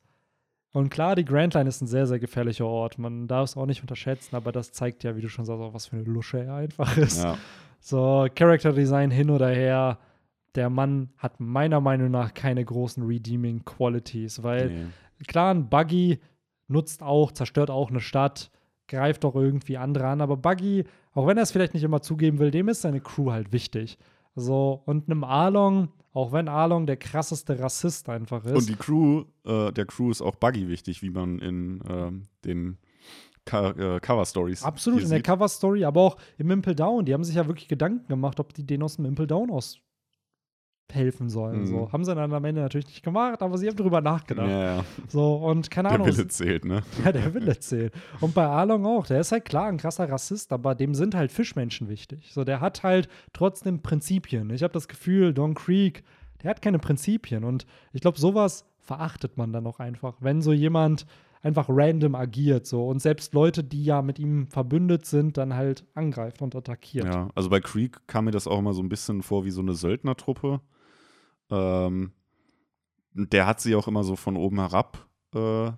Und klar, die Grand Line ist ein sehr, sehr gefährlicher Ort. Man darf es auch nicht unterschätzen, aber das zeigt ja, wie du schon sagst, auch was für eine Lusche er einfach ist. Ja. So, Character Design hin oder her. Der Mann hat meiner Meinung nach keine großen Redeeming Qualities, weil Nee. klar, ein Buggy nutzt auch, zerstört auch eine Stadt, greift auch irgendwie andere an, aber Buggy, auch wenn er es vielleicht nicht immer zugeben will, dem ist seine Crew halt wichtig. So, und einem Arlong, auch wenn Arlong der krasseste Rassist einfach ist. Und die Crew, äh, der Crew ist auch Buggy wichtig, wie man in ähm, den Co äh, Cover-Stories Absolut, in der sieht. Cover-Story, aber auch im Impel Down. Die haben sich ja wirklich Gedanken gemacht, ob die den aus dem Impel Down aus helfen sollen. Mhm. So. Haben sie dann am Ende natürlich nicht gemacht, aber sie haben drüber nachgedacht. Ja, ja. So, und keine Der Ahnung. Wille zählt, ne? Ja, der Wille zählt. Und bei Arlong auch. Der ist halt klar ein krasser Rassist, aber dem sind halt Fischmenschen wichtig. So, der hat halt trotzdem Prinzipien. Ich habe das Gefühl, Don Creek, der hat keine Prinzipien. Und ich glaube, sowas verachtet man dann auch einfach. Wenn so jemand einfach random agiert so und selbst Leute, die ja mit ihm verbündet sind, dann halt angreift und attackiert. Ja, also bei Creek kam mir das auch immer so ein bisschen vor wie so eine Söldnertruppe. Ähm, der hat sie auch immer so von oben herab äh,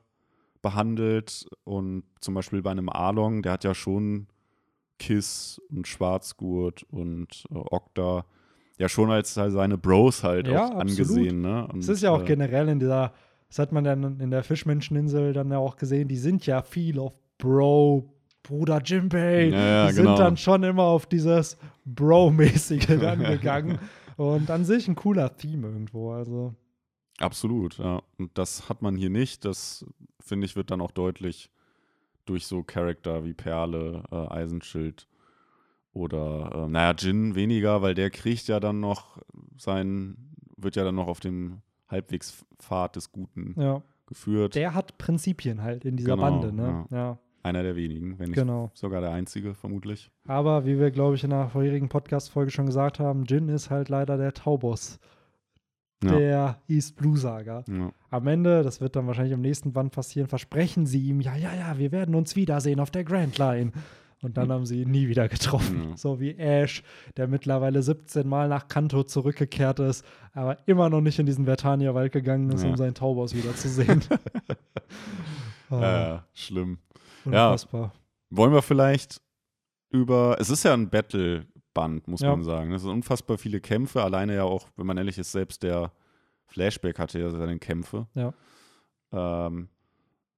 behandelt und zum Beispiel bei einem Arlong, der hat ja schon Kiss und Schwarzgurt und äh, Okta ja schon als seine Bros halt Ja, auch absolut. angesehen. Ne? Und, Das ist ja auch äh, generell in dieser, das hat man dann in der Fischmenscheninsel dann ja auch gesehen, die sind ja viel auf Bro, Bruder Jimbei. Ja, ja, die genau. sind dann schon immer auf dieses Bro-mäßige dann gegangen. Und an sich ein cooler Theme irgendwo. Also, Absolut, ja. Und das hat man hier nicht. Das, finde ich, wird dann auch deutlich durch so Charakter wie Perle, äh, Eisenschild oder, äh, naja, Jin weniger, weil der kriegt ja dann noch sein, wird ja dann noch auf dem Halbwegspfad des Guten ja. geführt. Der hat Prinzipien halt in dieser Genau, Bande, ne? Ja, Einer der wenigen, wenn nicht genau. sogar der einzige, vermutlich. Aber wie wir, glaube ich, in der vorherigen Podcast-Folge schon gesagt haben, Jin ist halt leider der Taubos Ja. der East Blue Saga. Ja. Am Ende, das wird dann wahrscheinlich im nächsten Band passieren, versprechen sie ihm, ja, ja, ja, wir werden uns wiedersehen auf der Grand Line. Und dann haben sie ihn nie wieder getroffen. Ja. So wie Ash, der mittlerweile 17 Mal nach Kanto zurückgekehrt ist, aber immer noch nicht in diesen Vertania-Wald gegangen ist, Ja. um seinen Taubos wiederzusehen. Äh, schlimm. Unfassbar. Wollen wir vielleicht über. Es ist ja ein Battle-Band, muss Ja. man sagen. Es sind unfassbar viele Kämpfe. Alleine ja auch, wenn man ehrlich ist, selbst der Flashback hatte ja seine Kämpfe. Ja. Ähm,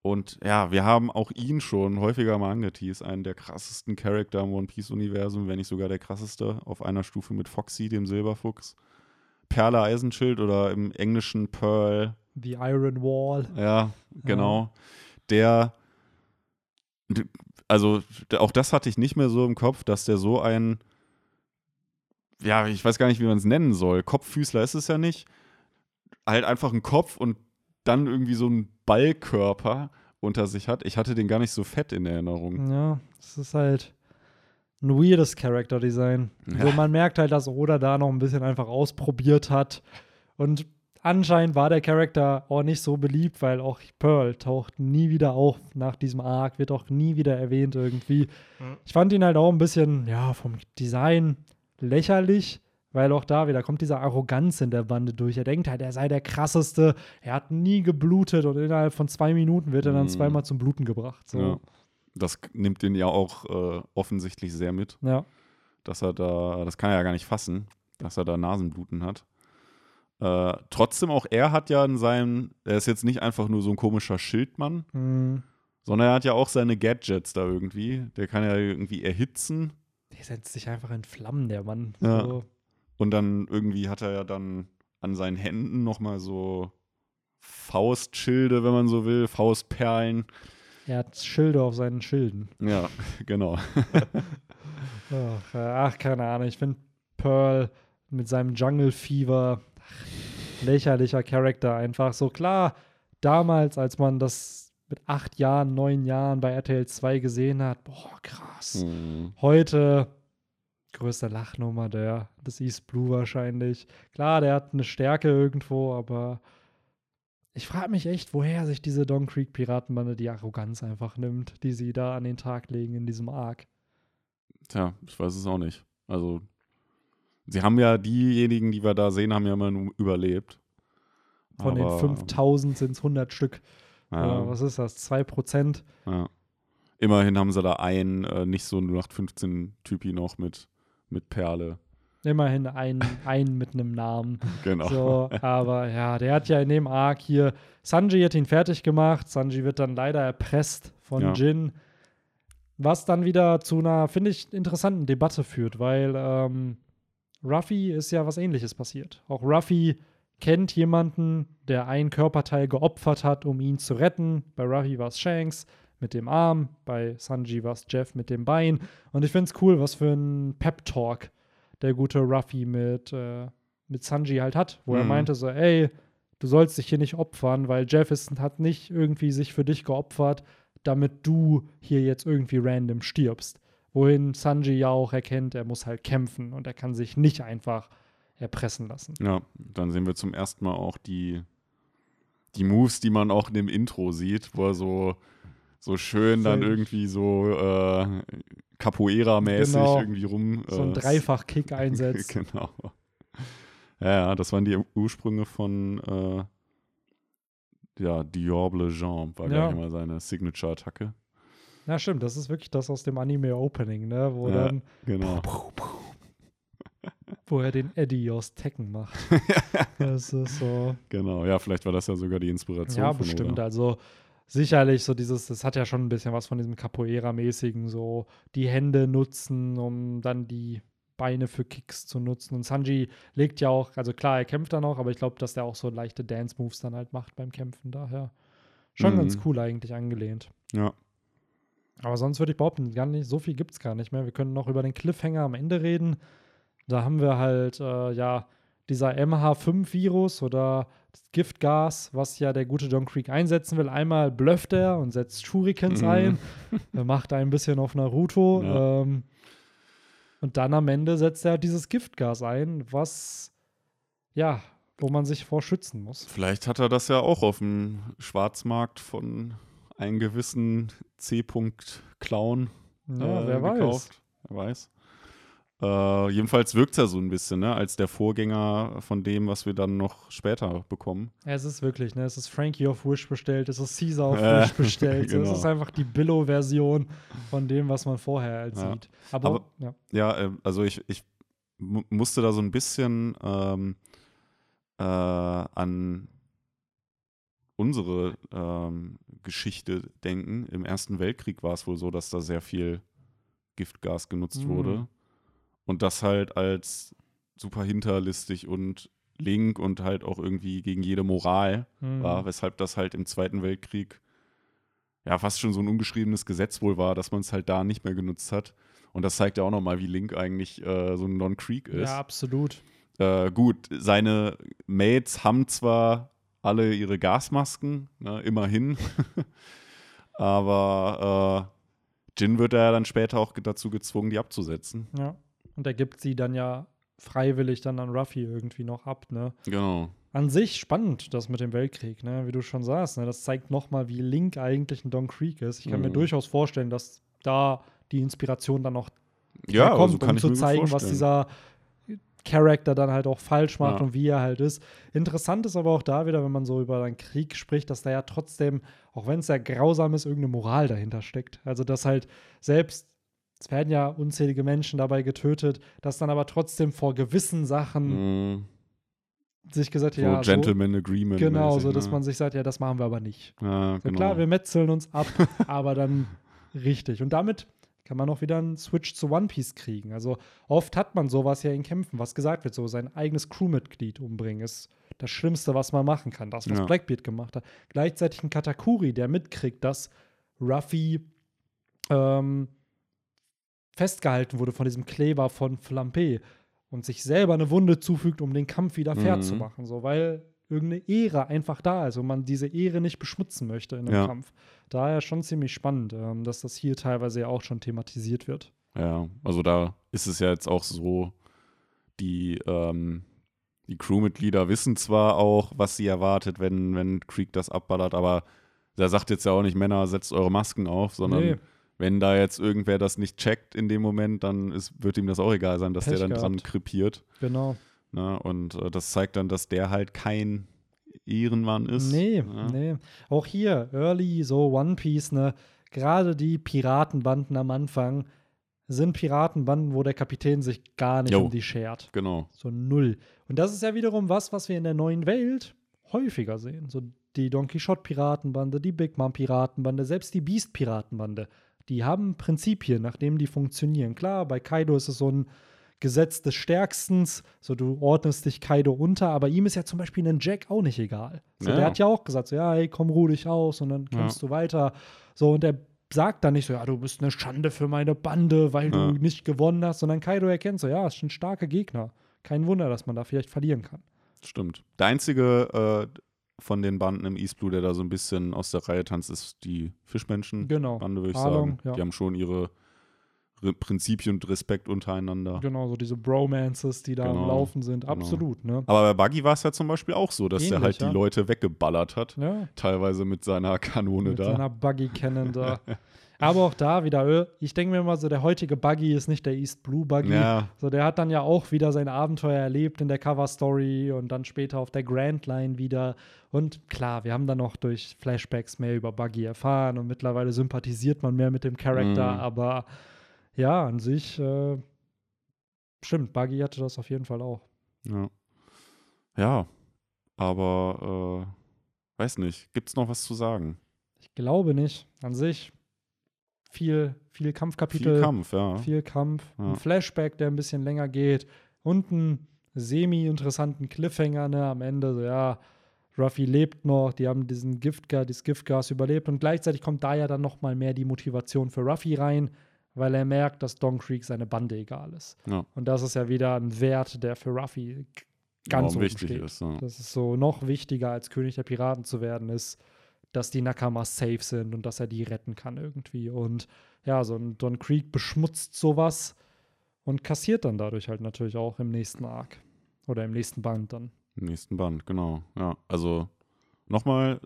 und ja, wir haben auch ihn schon häufiger mal angeteased. Einen der krassesten Charakter im One Piece-Universum, wenn nicht sogar der krasseste, auf einer Stufe mit Foxy, dem Silberfuchs. Perle Eisenschild oder im Englischen Pearl The Iron Wall. ja, genau. Der, d- also auch das hatte ich nicht mehr so im Kopf, dass der so ein, ja, ich weiß gar nicht, wie man es nennen soll. Kopffüßler ist es ja nicht. Halt einfach ein Kopf und dann irgendwie so ein Ballkörper unter sich hat. Ich hatte den gar nicht so fett in Erinnerung. Ja, es ist halt ein weirdes Character-Design. Ja. So, man merkt halt, dass Oda da noch ein bisschen einfach ausprobiert hat. Und anscheinend war der Charakter auch nicht so beliebt, weil auch Pearl taucht nie wieder auf nach diesem Arc, wird auch nie wieder erwähnt irgendwie. Mhm. Ich fand ihn halt auch ein bisschen, ja, vom Design lächerlich, weil auch da wieder kommt diese Arroganz in der Bande durch. Er denkt halt, er sei der krasseste, er hat nie geblutet und innerhalb von zwei Minuten wird er dann Mhm. zweimal zum Bluten gebracht. So. Ja. Das nimmt ihn ja auch äh, offensichtlich sehr mit, ja. dass er da, das kann er ja gar nicht fassen, dass er da Nasenbluten hat. Äh, trotzdem auch er hat ja in seinem, er ist jetzt nicht einfach nur so ein komischer Schildmann, Mhm. sondern er hat ja auch seine Gadgets da irgendwie. Der kann ja irgendwie erhitzen Der setzt sich einfach in Flammen, der Mann. Ja. So. und dann irgendwie hat er ja dann an seinen Händen nochmal so Faustschilde, wenn man so will, Faustperlen. Er hat Schilde auf seinen Schilden. Ja, genau. Ach, äh, ach keine Ahnung. Ich finde Pearl mit seinem Jungle Fever lächerlicher Charakter einfach so klar. Damals, als man das mit acht Jahren, neun Jahren bei RTL 2 gesehen hat, boah, krass. Hm. Heute größte Lachnummer der des East Blue wahrscheinlich. Klar, der hat eine Stärke irgendwo, aber ich frage mich echt, woher sich diese Don Creek Piratenbande die Arroganz einfach nimmt, die sie da an den Tag legen in diesem Arc. Tja, ich weiß es auch nicht. Also, sie haben ja diejenigen, die wir da sehen, haben ja immer nur überlebt. Von Aber, den 5000 sind es 100 Stück. Ja, Äh, was ist das? 2%? ja. Immerhin haben sie da einen, äh, nicht so 0815-Typi noch mit, mit Perle. Immerhin ein, ein mit einem Namen. Genau. So, aber ja, der hat ja in dem Arc hier, Sanji hat ihn fertig gemacht. Sanji wird dann leider erpresst von Ja. Jin. Was dann wieder zu einer, finde ich, interessanten Debatte führt, weil ähm, Ruffy ist ja was ähnliches passiert. Auch Ruffy kennt jemanden, der ein Körperteil geopfert hat, um ihn zu retten. Bei Ruffy war es Shanks mit dem Arm, bei Sanji war es Jeff mit dem Bein. Und ich finde es cool, was für ein Pep-Talk der gute Ruffy mit, äh, mit Sanji halt hat, wo er Mhm. meinte so, ey, du sollst dich hier nicht opfern, weil Jeff ist, hat nicht irgendwie sich für dich geopfert, damit du hier jetzt irgendwie random stirbst. Wohin Sanji ja auch erkennt, er muss halt kämpfen und er kann sich nicht einfach erpressen lassen. Ja, dann sehen wir zum ersten Mal auch die, die Moves, die man auch in dem Intro sieht, wo er so, so schön dann irgendwie so äh, Capoeira-mäßig Genau. irgendwie rum. So ein äh, Dreifach-Kick einsetzt. genau. Ja, das waren die Ursprünge von äh, ja, Diable Jean, war Ja. gleich mal seine Signature-Attacke. Ja, stimmt, das ist wirklich das aus dem Anime-Opening, ne? Wo Ja. dann, Genau. wo er den Eddie aus Tekken macht. das ist so. Genau, ja, vielleicht war das ja sogar die Inspiration. Ja, bestimmt. Oda. Also sicherlich so dieses, das hat ja schon ein bisschen was von diesem Capoeira-mäßigen, so die Hände nutzen, um dann die Beine für Kicks zu nutzen. Und Sanji legt ja auch, also klar, er kämpft dann auch, aber ich glaube, dass der auch so leichte Dance-Moves dann halt macht beim Kämpfen. Daher schon Mhm. ganz cool eigentlich angelehnt. Ja, Aber sonst würde ich behaupten, gar nicht, so viel gibt es gar nicht mehr. Wir können noch über den Cliffhanger am Ende reden. Da haben wir halt, äh, ja, dieser MH5-Virus oder das Giftgas, was ja der gute John Creek einsetzen will. Einmal blufft er und setzt Shurikens Mhm. ein. Er macht ein bisschen auf Naruto. Ja. Ähm, und dann am Ende setzt er dieses Giftgas ein, was, ja, wo man sich vor schützen muss. vielleicht hat er das ja auch auf dem Schwarzmarkt von einem gewissen C. Clown Ja, äh, wer weiß. gekauft. Wer weiß. Äh, jedenfalls wirkt es ja so ein bisschen, ne, als der Vorgänger von dem, was wir dann noch später bekommen. Ja, es ist wirklich, ne? Es ist Frankie auf Wish bestellt, es ist Caesar auf Äh, Wish bestellt. genau. Es ist einfach die Billo-Version von dem, was man vorher halt Ja. sieht. Aber, Aber- ja. Ja, äh, also ich, ich mu- musste da so ein bisschen ähm, äh, an unsere ähm, Geschichte denken. Im Ersten Weltkrieg war es wohl so, dass da sehr viel Giftgas genutzt Mhm. wurde. Und das halt als super hinterlistig und link und halt auch irgendwie gegen jede Moral Mhm. war, weshalb das halt im Zweiten Weltkrieg ja fast schon so ein ungeschriebenes Gesetz wohl war, dass man es halt da nicht mehr genutzt hat. Und das zeigt ja auch nochmal, wie Link eigentlich äh, so ein Non-Creek ist. ja, absolut. Äh, gut, seine Mates haben zwar alle ihre Gasmasken, ne, immerhin. Aber äh, Jin wird ja dann später auch dazu gezwungen, die abzusetzen. Ja. Und er gibt sie dann ja freiwillig dann an Ruffy irgendwie noch ab, ne? Genau. An sich spannend, das mit dem Weltkrieg, ne? Wie du schon sagst, ne? Das zeigt noch mal, wie Link eigentlich ein Don Creek ist. Ich kann Mhm. mir durchaus vorstellen, dass da die Inspiration dann noch Ja, herkommt, also kann um zu zeigen, was dieser Charakter dann halt auch falsch macht Ja. und wie er halt ist. Interessant ist aber auch da wieder, wenn man so über einen Krieg spricht, dass da ja trotzdem, auch wenn es sehr grausam ist, irgendeine Moral dahinter steckt. Also, dass halt selbst, es werden ja unzählige Menschen dabei getötet, dass dann aber trotzdem vor gewissen Sachen Mhm. sich gesagt So ja, Gentleman Agreement. so, genau, mäßig, so, dass ne? man sich sagt, ja, das machen wir aber nicht. Ja, So, genau. Klar, wir metzeln uns ab, aber dann richtig. Und damit kann man auch wieder einen Switch zu One Piece kriegen. Also oft hat man sowas ja in Kämpfen, was gesagt wird, so sein eigenes Crewmitglied umbringen ist das Schlimmste, was man machen kann. Das, was Ja. Blackbeard gemacht hat. Gleichzeitig ein Katakuri, der mitkriegt, dass Ruffy ähm, festgehalten wurde von diesem Kleber von Flampe und sich selber eine Wunde zufügt, um den Kampf wieder fair Mhm. zu machen. So, weil irgendeine Ehre einfach da ist und man diese Ehre nicht beschmutzen möchte in einem Ja. Kampf. Daher schon ziemlich spannend, ähm, dass das hier teilweise ja auch schon thematisiert wird. Ja, also da ist es ja jetzt auch so, die, ähm, die Crewmitglieder wissen zwar auch, was sie erwartet, wenn, wenn Creek das abballert, aber der sagt jetzt ja auch nicht, Männer, setzt eure Masken auf, sondern Nee. wenn da jetzt irgendwer das nicht checkt in dem Moment, dann ist, wird ihm das auch egal sein, dass Pech der dann dran gehabt. krepiert. Genau. Ne? Und äh, das zeigt dann, dass der halt kein Ehrenmann ist. Nee, ne? nee. Auch hier, Early, so One Piece, ne, gerade die Piratenbanden am Anfang sind Piratenbanden, wo der Kapitän sich gar nicht Jo. um die schert. Genau. So null. Und das ist ja wiederum was, was wir in der neuen Welt häufiger sehen. So die Don Quixote-Piratenbande, die Big Mom-Piratenbande, selbst die Beast-Piratenbande. Die haben Prinzipien, nach denen die funktionieren. Klar, bei Kaido ist es so ein Gesetz des Stärkstens, so du ordnest dich Kaido unter, aber ihm ist ja zum Beispiel ein Jack auch nicht egal. So, Ja. Der hat ja auch gesagt, so, ja, hey, komm, ruh dich aus und dann kämpfst du weiter. So, und er sagt dann nicht so, ja, du bist eine Schande für meine Bande, weil Ja. du nicht gewonnen hast, sondern Kaido erkennt so, ja, ist ein starker Gegner. Kein Wunder, dass man da vielleicht verlieren kann. Stimmt. Der einzige äh, von den Banden im East Blue, der da so ein bisschen aus der Reihe tanzt, ist die Fischmenschen. Genau. Würde ich Arlong, sagen. ja. Die haben schon ihre Re Prinzipien und Respekt untereinander. Genau, so diese Bromances, die da am Genau, Laufen sind. genau. Absolut, ne? Aber bei Buggy war es ja zum Beispiel auch so, dass der Ähnlich, halt ja. die Leute weggeballert hat. Ja, Teilweise mit seiner Kanone mit da. seiner Buggy Cannon da. Aber auch da wieder, äh, ich denke mir mal so, der heutige Buggy ist nicht der East Blue Buggy. Ja, So, der hat dann ja auch wieder sein Abenteuer erlebt in der Cover Story und dann später auf der Grand Line wieder. Und klar, wir haben dann noch durch Flashbacks mehr über Buggy erfahren und mittlerweile sympathisiert man mehr mit dem Charakter. Mhm. Aber ja, an sich äh, stimmt, Buggy hatte das auf jeden Fall auch. ja. Ja, aber äh, weiß nicht. Gibt es noch was zu sagen? Ich glaube nicht. An sich viel, viel Kampfkapitel. Viel Kampf, ja. Viel Kampf. Ja. Ein Flashback, der ein bisschen länger geht. Und einen semi-interessanten Cliffhanger, ne, am Ende. So, ja, Ruffy lebt noch, die haben diesen Giftgas, dieses Giftgas überlebt. Und gleichzeitig kommt da ja dann noch mal mehr die Motivation für Ruffy rein, weil er merkt, dass Don Creek seine Bande egal ist. Ja. Und das ist ja wieder ein Wert, der für Ruffy ganz oben wichtig steht. ist. Ja. Das ist so noch wichtiger als König der Piraten zu werden, ist, dass die Nakamas safe sind und dass er die retten kann irgendwie. Und ja, so ein Don Creek beschmutzt sowas und kassiert dann dadurch halt natürlich auch im nächsten Arc. Oder im nächsten Band dann. Im nächsten Band, genau. Ja, also nochmal,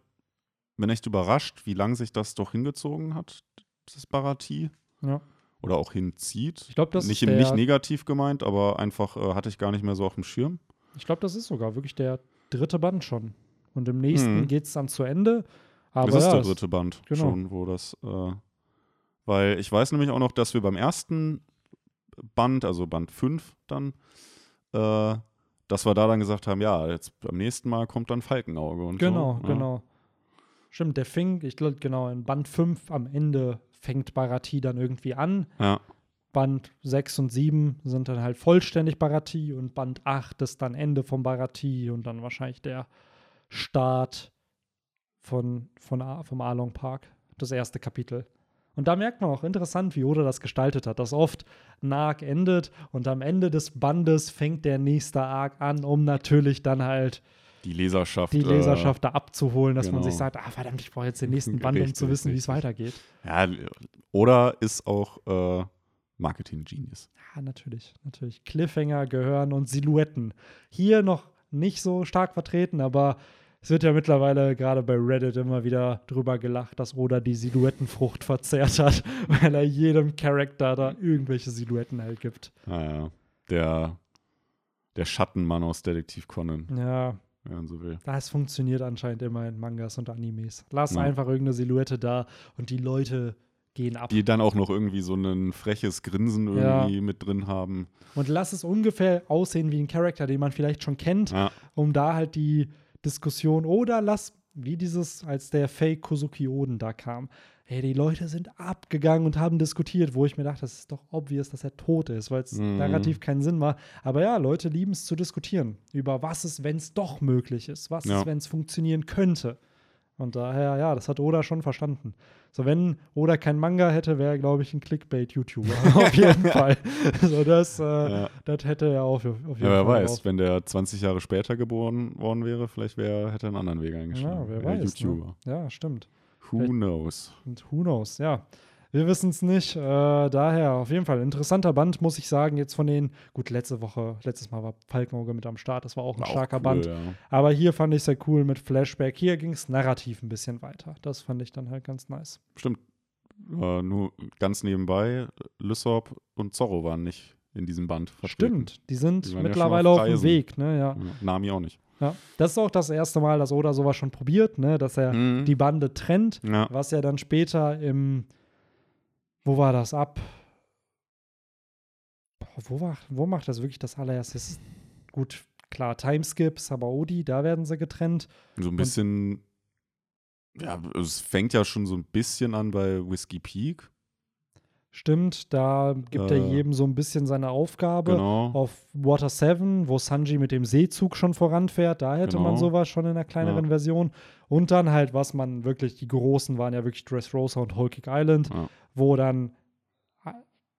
bin echt überrascht, wie lange sich das doch hingezogen hat, das Baratie. Ja. Oder auch hinzieht. Ich glaube, das nicht, ist der, nicht negativ gemeint, aber einfach äh, hatte ich gar nicht mehr so auf dem Schirm. ich glaube, das ist sogar wirklich der dritte Band schon. Und im nächsten Mhm. geht es dann zu Ende. Aber das ist ja, der dritte Band genau. schon, wo das, äh, weil ich weiß nämlich auch noch, dass wir beim ersten Band, also Band 5 dann, äh, dass wir da dann gesagt haben, ja, jetzt beim nächsten Mal kommt dann Falkenauge und Genau, so. Ja. genau. Stimmt, der fing, ich glaube, genau, in Band 5 am Ende fängt Baratie dann irgendwie an. Ja, Band 6 und 7 sind dann halt vollständig Baratie und Band 8 ist dann Ende vom Baratie und dann wahrscheinlich der Start von, von vom Arlong Park, das erste Kapitel. Und da merkt man auch interessant, wie Oda das gestaltet hat, dass oft ein Arc endet und am Ende des Bandes fängt der nächste Arc an, um natürlich dann halt die Leserschaft. die äh, Leserschaft da abzuholen, dass man sich genau. sagt, ah verdammt, ich brauche jetzt den nächsten Band, um zu wissen, wie es weitergeht. Ja, oder ist auch äh, Marketing-Genius. Ja, natürlich, natürlich. Cliffhanger gehören und Silhouetten. Hier noch nicht so stark vertreten, aber es wird ja mittlerweile gerade bei Reddit immer wieder drüber gelacht, dass Oda die Silhouettenfrucht verzehrt hat, weil er jedem Charakter da irgendwelche Silhouetten halt gibt. Naja, der, der Schattenmann aus Detektiv Conan, Ja, wenn man so will. das funktioniert anscheinend immer in Mangas und Animes. Lass Ja. einfach irgendeine Silhouette da und die Leute gehen ab. Die dann auch noch irgendwie so ein freches Grinsen Ja. irgendwie mit drin haben. Und lass es ungefähr aussehen wie ein Charakter, den man vielleicht schon kennt. Ja, um da halt die Diskussion oder lass, wie dieses, als der Fake Kozuki Oden da kam. Hey, die Leute sind abgegangen und haben diskutiert, wo ich mir dachte, das ist doch obvious, dass er tot ist, weil es Mhm. narrativ keinen Sinn macht. Aber ja, Leute lieben es zu diskutieren über was ist, wenn es doch möglich ist, was Ja. ist, wenn es funktionieren könnte. Und daher, ja, das hat Oda schon verstanden. So, wenn Oda kein Manga hätte, wäre er, glaube ich, ein Clickbait-YouTuber. auf jeden Fall. So, das, äh, ja. das hätte er auf, auf jeden ja wer Fall weiß, drauf. wenn der 20 Jahre später geboren worden wäre, vielleicht wär, hätte er einen anderen Weg eingeschlagen. Ja, wer weiß. YouTuber. Ne? Ja, stimmt. Who Vielleicht- knows? Und who knows, ja. Wir wissen es nicht. Äh, daher auf jeden Fall interessanter Band, muss ich sagen. Jetzt von den, gut, letzte Woche, letztes Mal war Falkenauge mit am Start. Das war auch ein War auch starker cool, Band. Ja. Aber hier fand ich sehr cool mit Flashback. Hier ging es narrativ ein bisschen weiter. Das fand ich dann halt ganz nice. Stimmt. Äh, nur ganz nebenbei, Lysop und Zorro waren nicht in diesem Band vertreten. Stimmt, die sind Die ja mittlerweile schon auf auf dem. Weg. Ne? Ja. Ja, Nami auch nicht. Ja. Das ist auch das erste Mal, dass Oda sowas schon probiert, ne? dass er Mhm. die Bande trennt. Ja. Was ja dann später im, wo war das ab? Boah, wo, war, wo macht das wirklich das allererste? Das ist gut, klar, Timeskip, Sabaody, da werden sie getrennt. So ein bisschen, ja, es fängt ja schon so ein bisschen an bei Whiskey Peak. Stimmt, da gibt er Äh, jedem so ein bisschen seine Aufgabe. Genau. Auf Water 7, wo Sanji mit dem Seezug schon voranfährt, da hätte man Genau. sowas schon in einer kleineren Ja. Version. Und dann halt, was man wirklich, die großen waren ja wirklich Dressrosa und Whole Cake Island, Ja. wo dann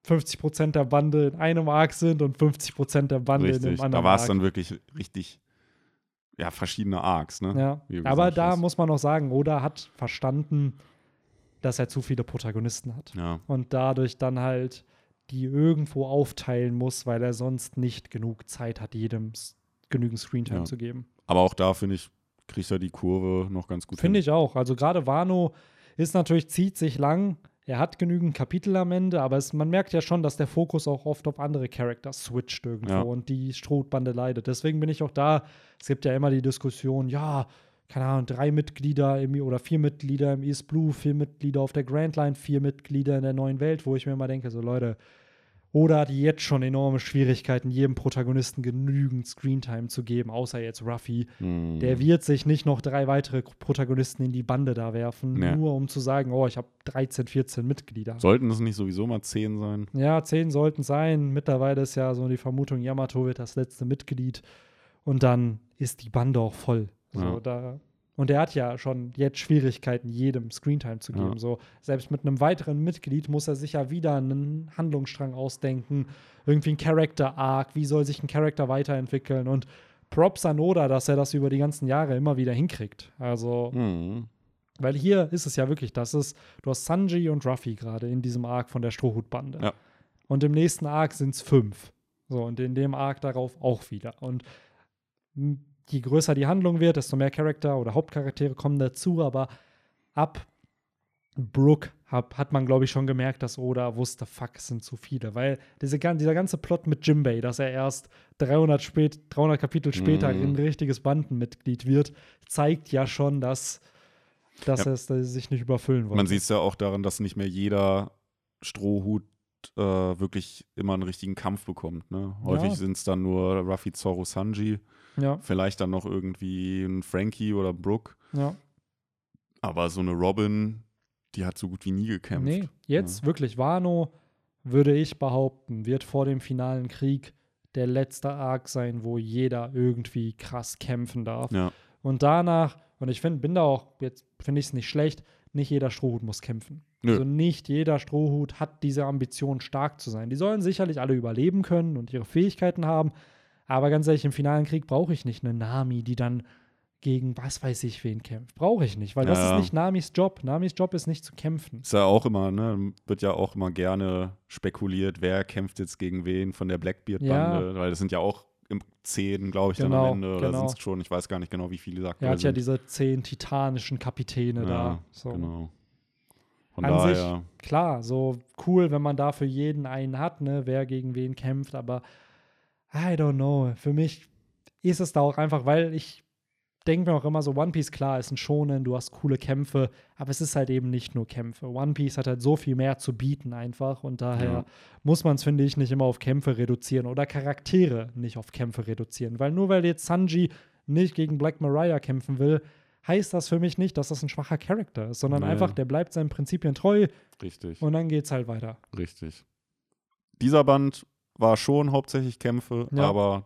50% der Bande in einem Arc sind und 50% der Bande in Richtig. einem anderen Da war es dann wirklich richtig, ja, verschiedene Arcs, ne? Ja. Aber da hast. muss man auch sagen, Oda hat verstanden, dass er zu viele Protagonisten hat. Ja, Und dadurch dann halt die irgendwo aufteilen muss, weil er sonst nicht genug Zeit hat, jedem genügend Screentime Ja. zu geben. aber auch da, finde ich, kriegt er die Kurve noch ganz gut Finde ich auch. Also gerade Wano ist natürlich, zieht sich lang. Er hat genügend Kapitel am Ende, aber es, man merkt ja schon, dass der Fokus auch oft auf andere Charakter switcht irgendwo Ja. und die Strohbande leidet. Deswegen bin ich auch da. Es gibt ja immer die Diskussion, ja, keine Ahnung, drei Mitglieder im, oder vier Mitglieder im East Blue, vier Mitglieder auf der Grand Line, vier Mitglieder in der neuen Welt, wo ich mir immer denke, so Leute, Oda hat jetzt schon enorme Schwierigkeiten, jedem Protagonisten genügend Screentime zu geben, außer jetzt Ruffy. Mhm. Der wird sich nicht noch drei weitere Protagonisten in die Bande da werfen, Nee. nur um zu sagen, oh, ich habe 13, 14 Mitglieder. Sollten es nicht sowieso mal zehn sein? Ja, zehn sollten sein. Mittlerweile ist ja so die Vermutung, Yamato wird das letzte Mitglied und dann ist die Bande auch voll. So, Ja. da, und er hat ja schon jetzt Schwierigkeiten, jedem Screentime zu geben. Ja. So, selbst mit einem weiteren Mitglied muss er sich ja wieder einen Handlungsstrang ausdenken, irgendwie ein Character-Arc, wie soll sich ein Charakter weiterentwickeln und Props an Oda, dass er das über die ganzen Jahre immer wieder hinkriegt. Also, Mhm. weil hier ist es ja wirklich, das ist, du hast Sanji und Ruffy gerade in diesem Arc von der Strohhutbande. Ja. Und im nächsten Arc sind es fünf. So, und in dem Arc darauf auch wieder. Und je größer die Handlung wird, desto mehr Charakter oder Hauptcharaktere kommen dazu, aber ab Brook hab, hat man, glaube ich, schon gemerkt, dass Oda wusste, fuck, es sind zu viele. Weil diese, dieser ganze Plot mit Jimbei, dass er erst 300, spät, 300 Kapitel später Mhm. ein richtiges Bandenmitglied wird, zeigt ja schon, dass, dass Ja. es dass es sich nicht überfüllen wollte. Man sieht es ja auch daran, dass nicht mehr jeder Strohhut äh, wirklich immer einen richtigen Kampf bekommt. Ne? Häufig Ja. sind es dann nur Ruffy, Zorro, Sanji, Ja, vielleicht dann noch irgendwie ein Frankie oder Brooke. ja. Aber so eine Robin, die hat so gut wie nie gekämpft. Nee, jetzt wirklich Wano, würde ich behaupten, wird vor dem finalen Krieg der letzte Arc sein, wo jeder irgendwie krass kämpfen darf. Ja, Und danach, und ich finde, bin da auch, jetzt finde ich es nicht schlecht, nicht jeder Strohhut muss kämpfen. Nö. Also nicht jeder Strohhut hat diese Ambition, stark zu sein. Die sollen sicherlich alle überleben können und ihre Fähigkeiten haben. Aber ganz ehrlich, im finalen Krieg brauche ich nicht eine Nami, die dann gegen was weiß ich wen kämpft. Brauche ich nicht, weil das Ja. ist nicht Namis Job. Namis Job ist nicht zu kämpfen. Ist ja auch immer, ne, wird ja auch immer gerne spekuliert, wer kämpft jetzt gegen wen von der Blackbeard-Bande, weil das sind ja auch im zehn, glaube ich, dann Genau, am Ende. Oder genau. sind es schon, ich weiß gar nicht genau, wie viele sagt Er hat ja diese zehn titanischen Kapitäne da. So. Genau. Von An daher, Klar, so cool, wenn man da für jeden einen hat, ne, wer gegen wen kämpft, aber I don't know. Für mich ist es da auch einfach, weil ich denke mir auch immer so, One Piece, klar, ist ein Shonen, du hast coole Kämpfe, aber es ist halt eben nicht nur Kämpfe. One Piece hat halt so viel mehr zu bieten einfach und daher Ja. muss man es, finde ich, nicht immer auf Kämpfe reduzieren oder Charaktere nicht auf Kämpfe reduzieren, weil nur weil jetzt Sanji nicht gegen Black Mariah kämpfen will, heißt das für mich nicht, dass das ein schwacher Charakter ist, sondern Nee. einfach, der bleibt seinen Prinzipien treu richtig, und dann geht's halt weiter. richtig. Dieser Band war schon hauptsächlich Kämpfe, Ja. aber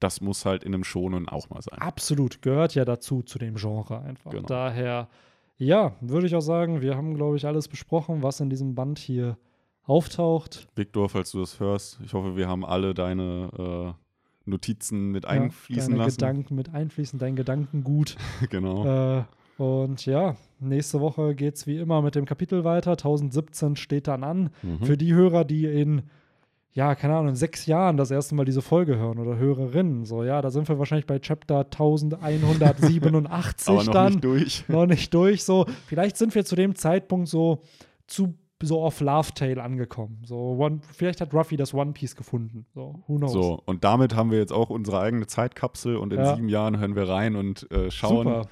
das muss halt in einem Schonen auch mal sein. Absolut, gehört ja dazu, zu dem Genre einfach. Genau. Daher, ja, würde ich auch sagen, wir haben, glaube ich, alles besprochen, was in diesem Band hier auftaucht. Victor, falls du das hörst, ich hoffe, wir haben alle deine äh, Notizen mit einfließen deine lassen. Gedanken mit einfließen, dein Gedankengut. genau. äh, und ja, nächste Woche geht es wie immer mit dem Kapitel weiter. 1017 steht dann an. Mhm. Für die Hörer, die in, ja, keine Ahnung, in sechs Jahren das erste Mal diese Folge hören oder Hörerinnen, so, ja, da sind wir wahrscheinlich bei Chapter 1187 Aber noch dann. nicht durch. noch nicht durch. So, vielleicht sind wir zu dem Zeitpunkt so zu so auf Love Tale angekommen. So, One, vielleicht hat Ruffy das One Piece gefunden. So, who knows? So, und damit haben wir jetzt auch unsere eigene Zeitkapsel und in Ja. sieben Jahren hören wir rein und äh, schauen, Super.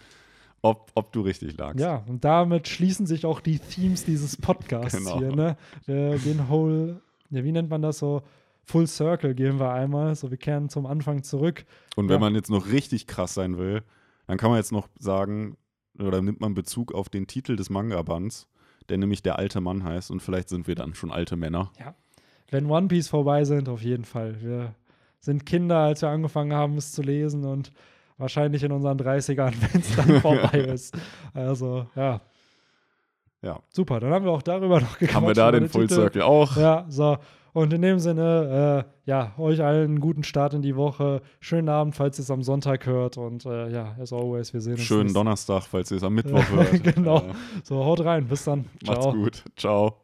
ob, ob du richtig lagst. Ja, und damit schließen sich auch die Themes dieses Podcasts Genau. hier. Ne? Wir gehen whole, ja, wie nennt man das so? Full Circle gehen wir einmal. So, wir kehren zum Anfang zurück. Und wenn Ja. man jetzt noch richtig krass sein will, dann kann man jetzt noch sagen, oder nimmt man Bezug auf den Titel des Manga-Bands, der nämlich der alte Mann heißt und vielleicht sind wir dann schon alte Männer. Wenn One Piece vorbei sind, auf jeden Fall. Wir sind Kinder, als wir angefangen haben, es zu lesen und wahrscheinlich in unseren 30ern, wenn es dann vorbei ist. Also, ja. Ja. Super, dann haben wir auch darüber noch gequatscht. Haben wir da den Full Titel. Circle auch? Ja, so. Und in dem Sinne, äh, ja, euch allen einen guten Start in die Woche. Schönen Abend, falls ihr es am Sonntag hört. Und äh, ja, as always, wir sehen uns. Schönen nächste- Donnerstag, falls ihr es am Mittwoch hört. Genau. So, haut rein. Bis dann. macht's Ciao. gut. Ciao.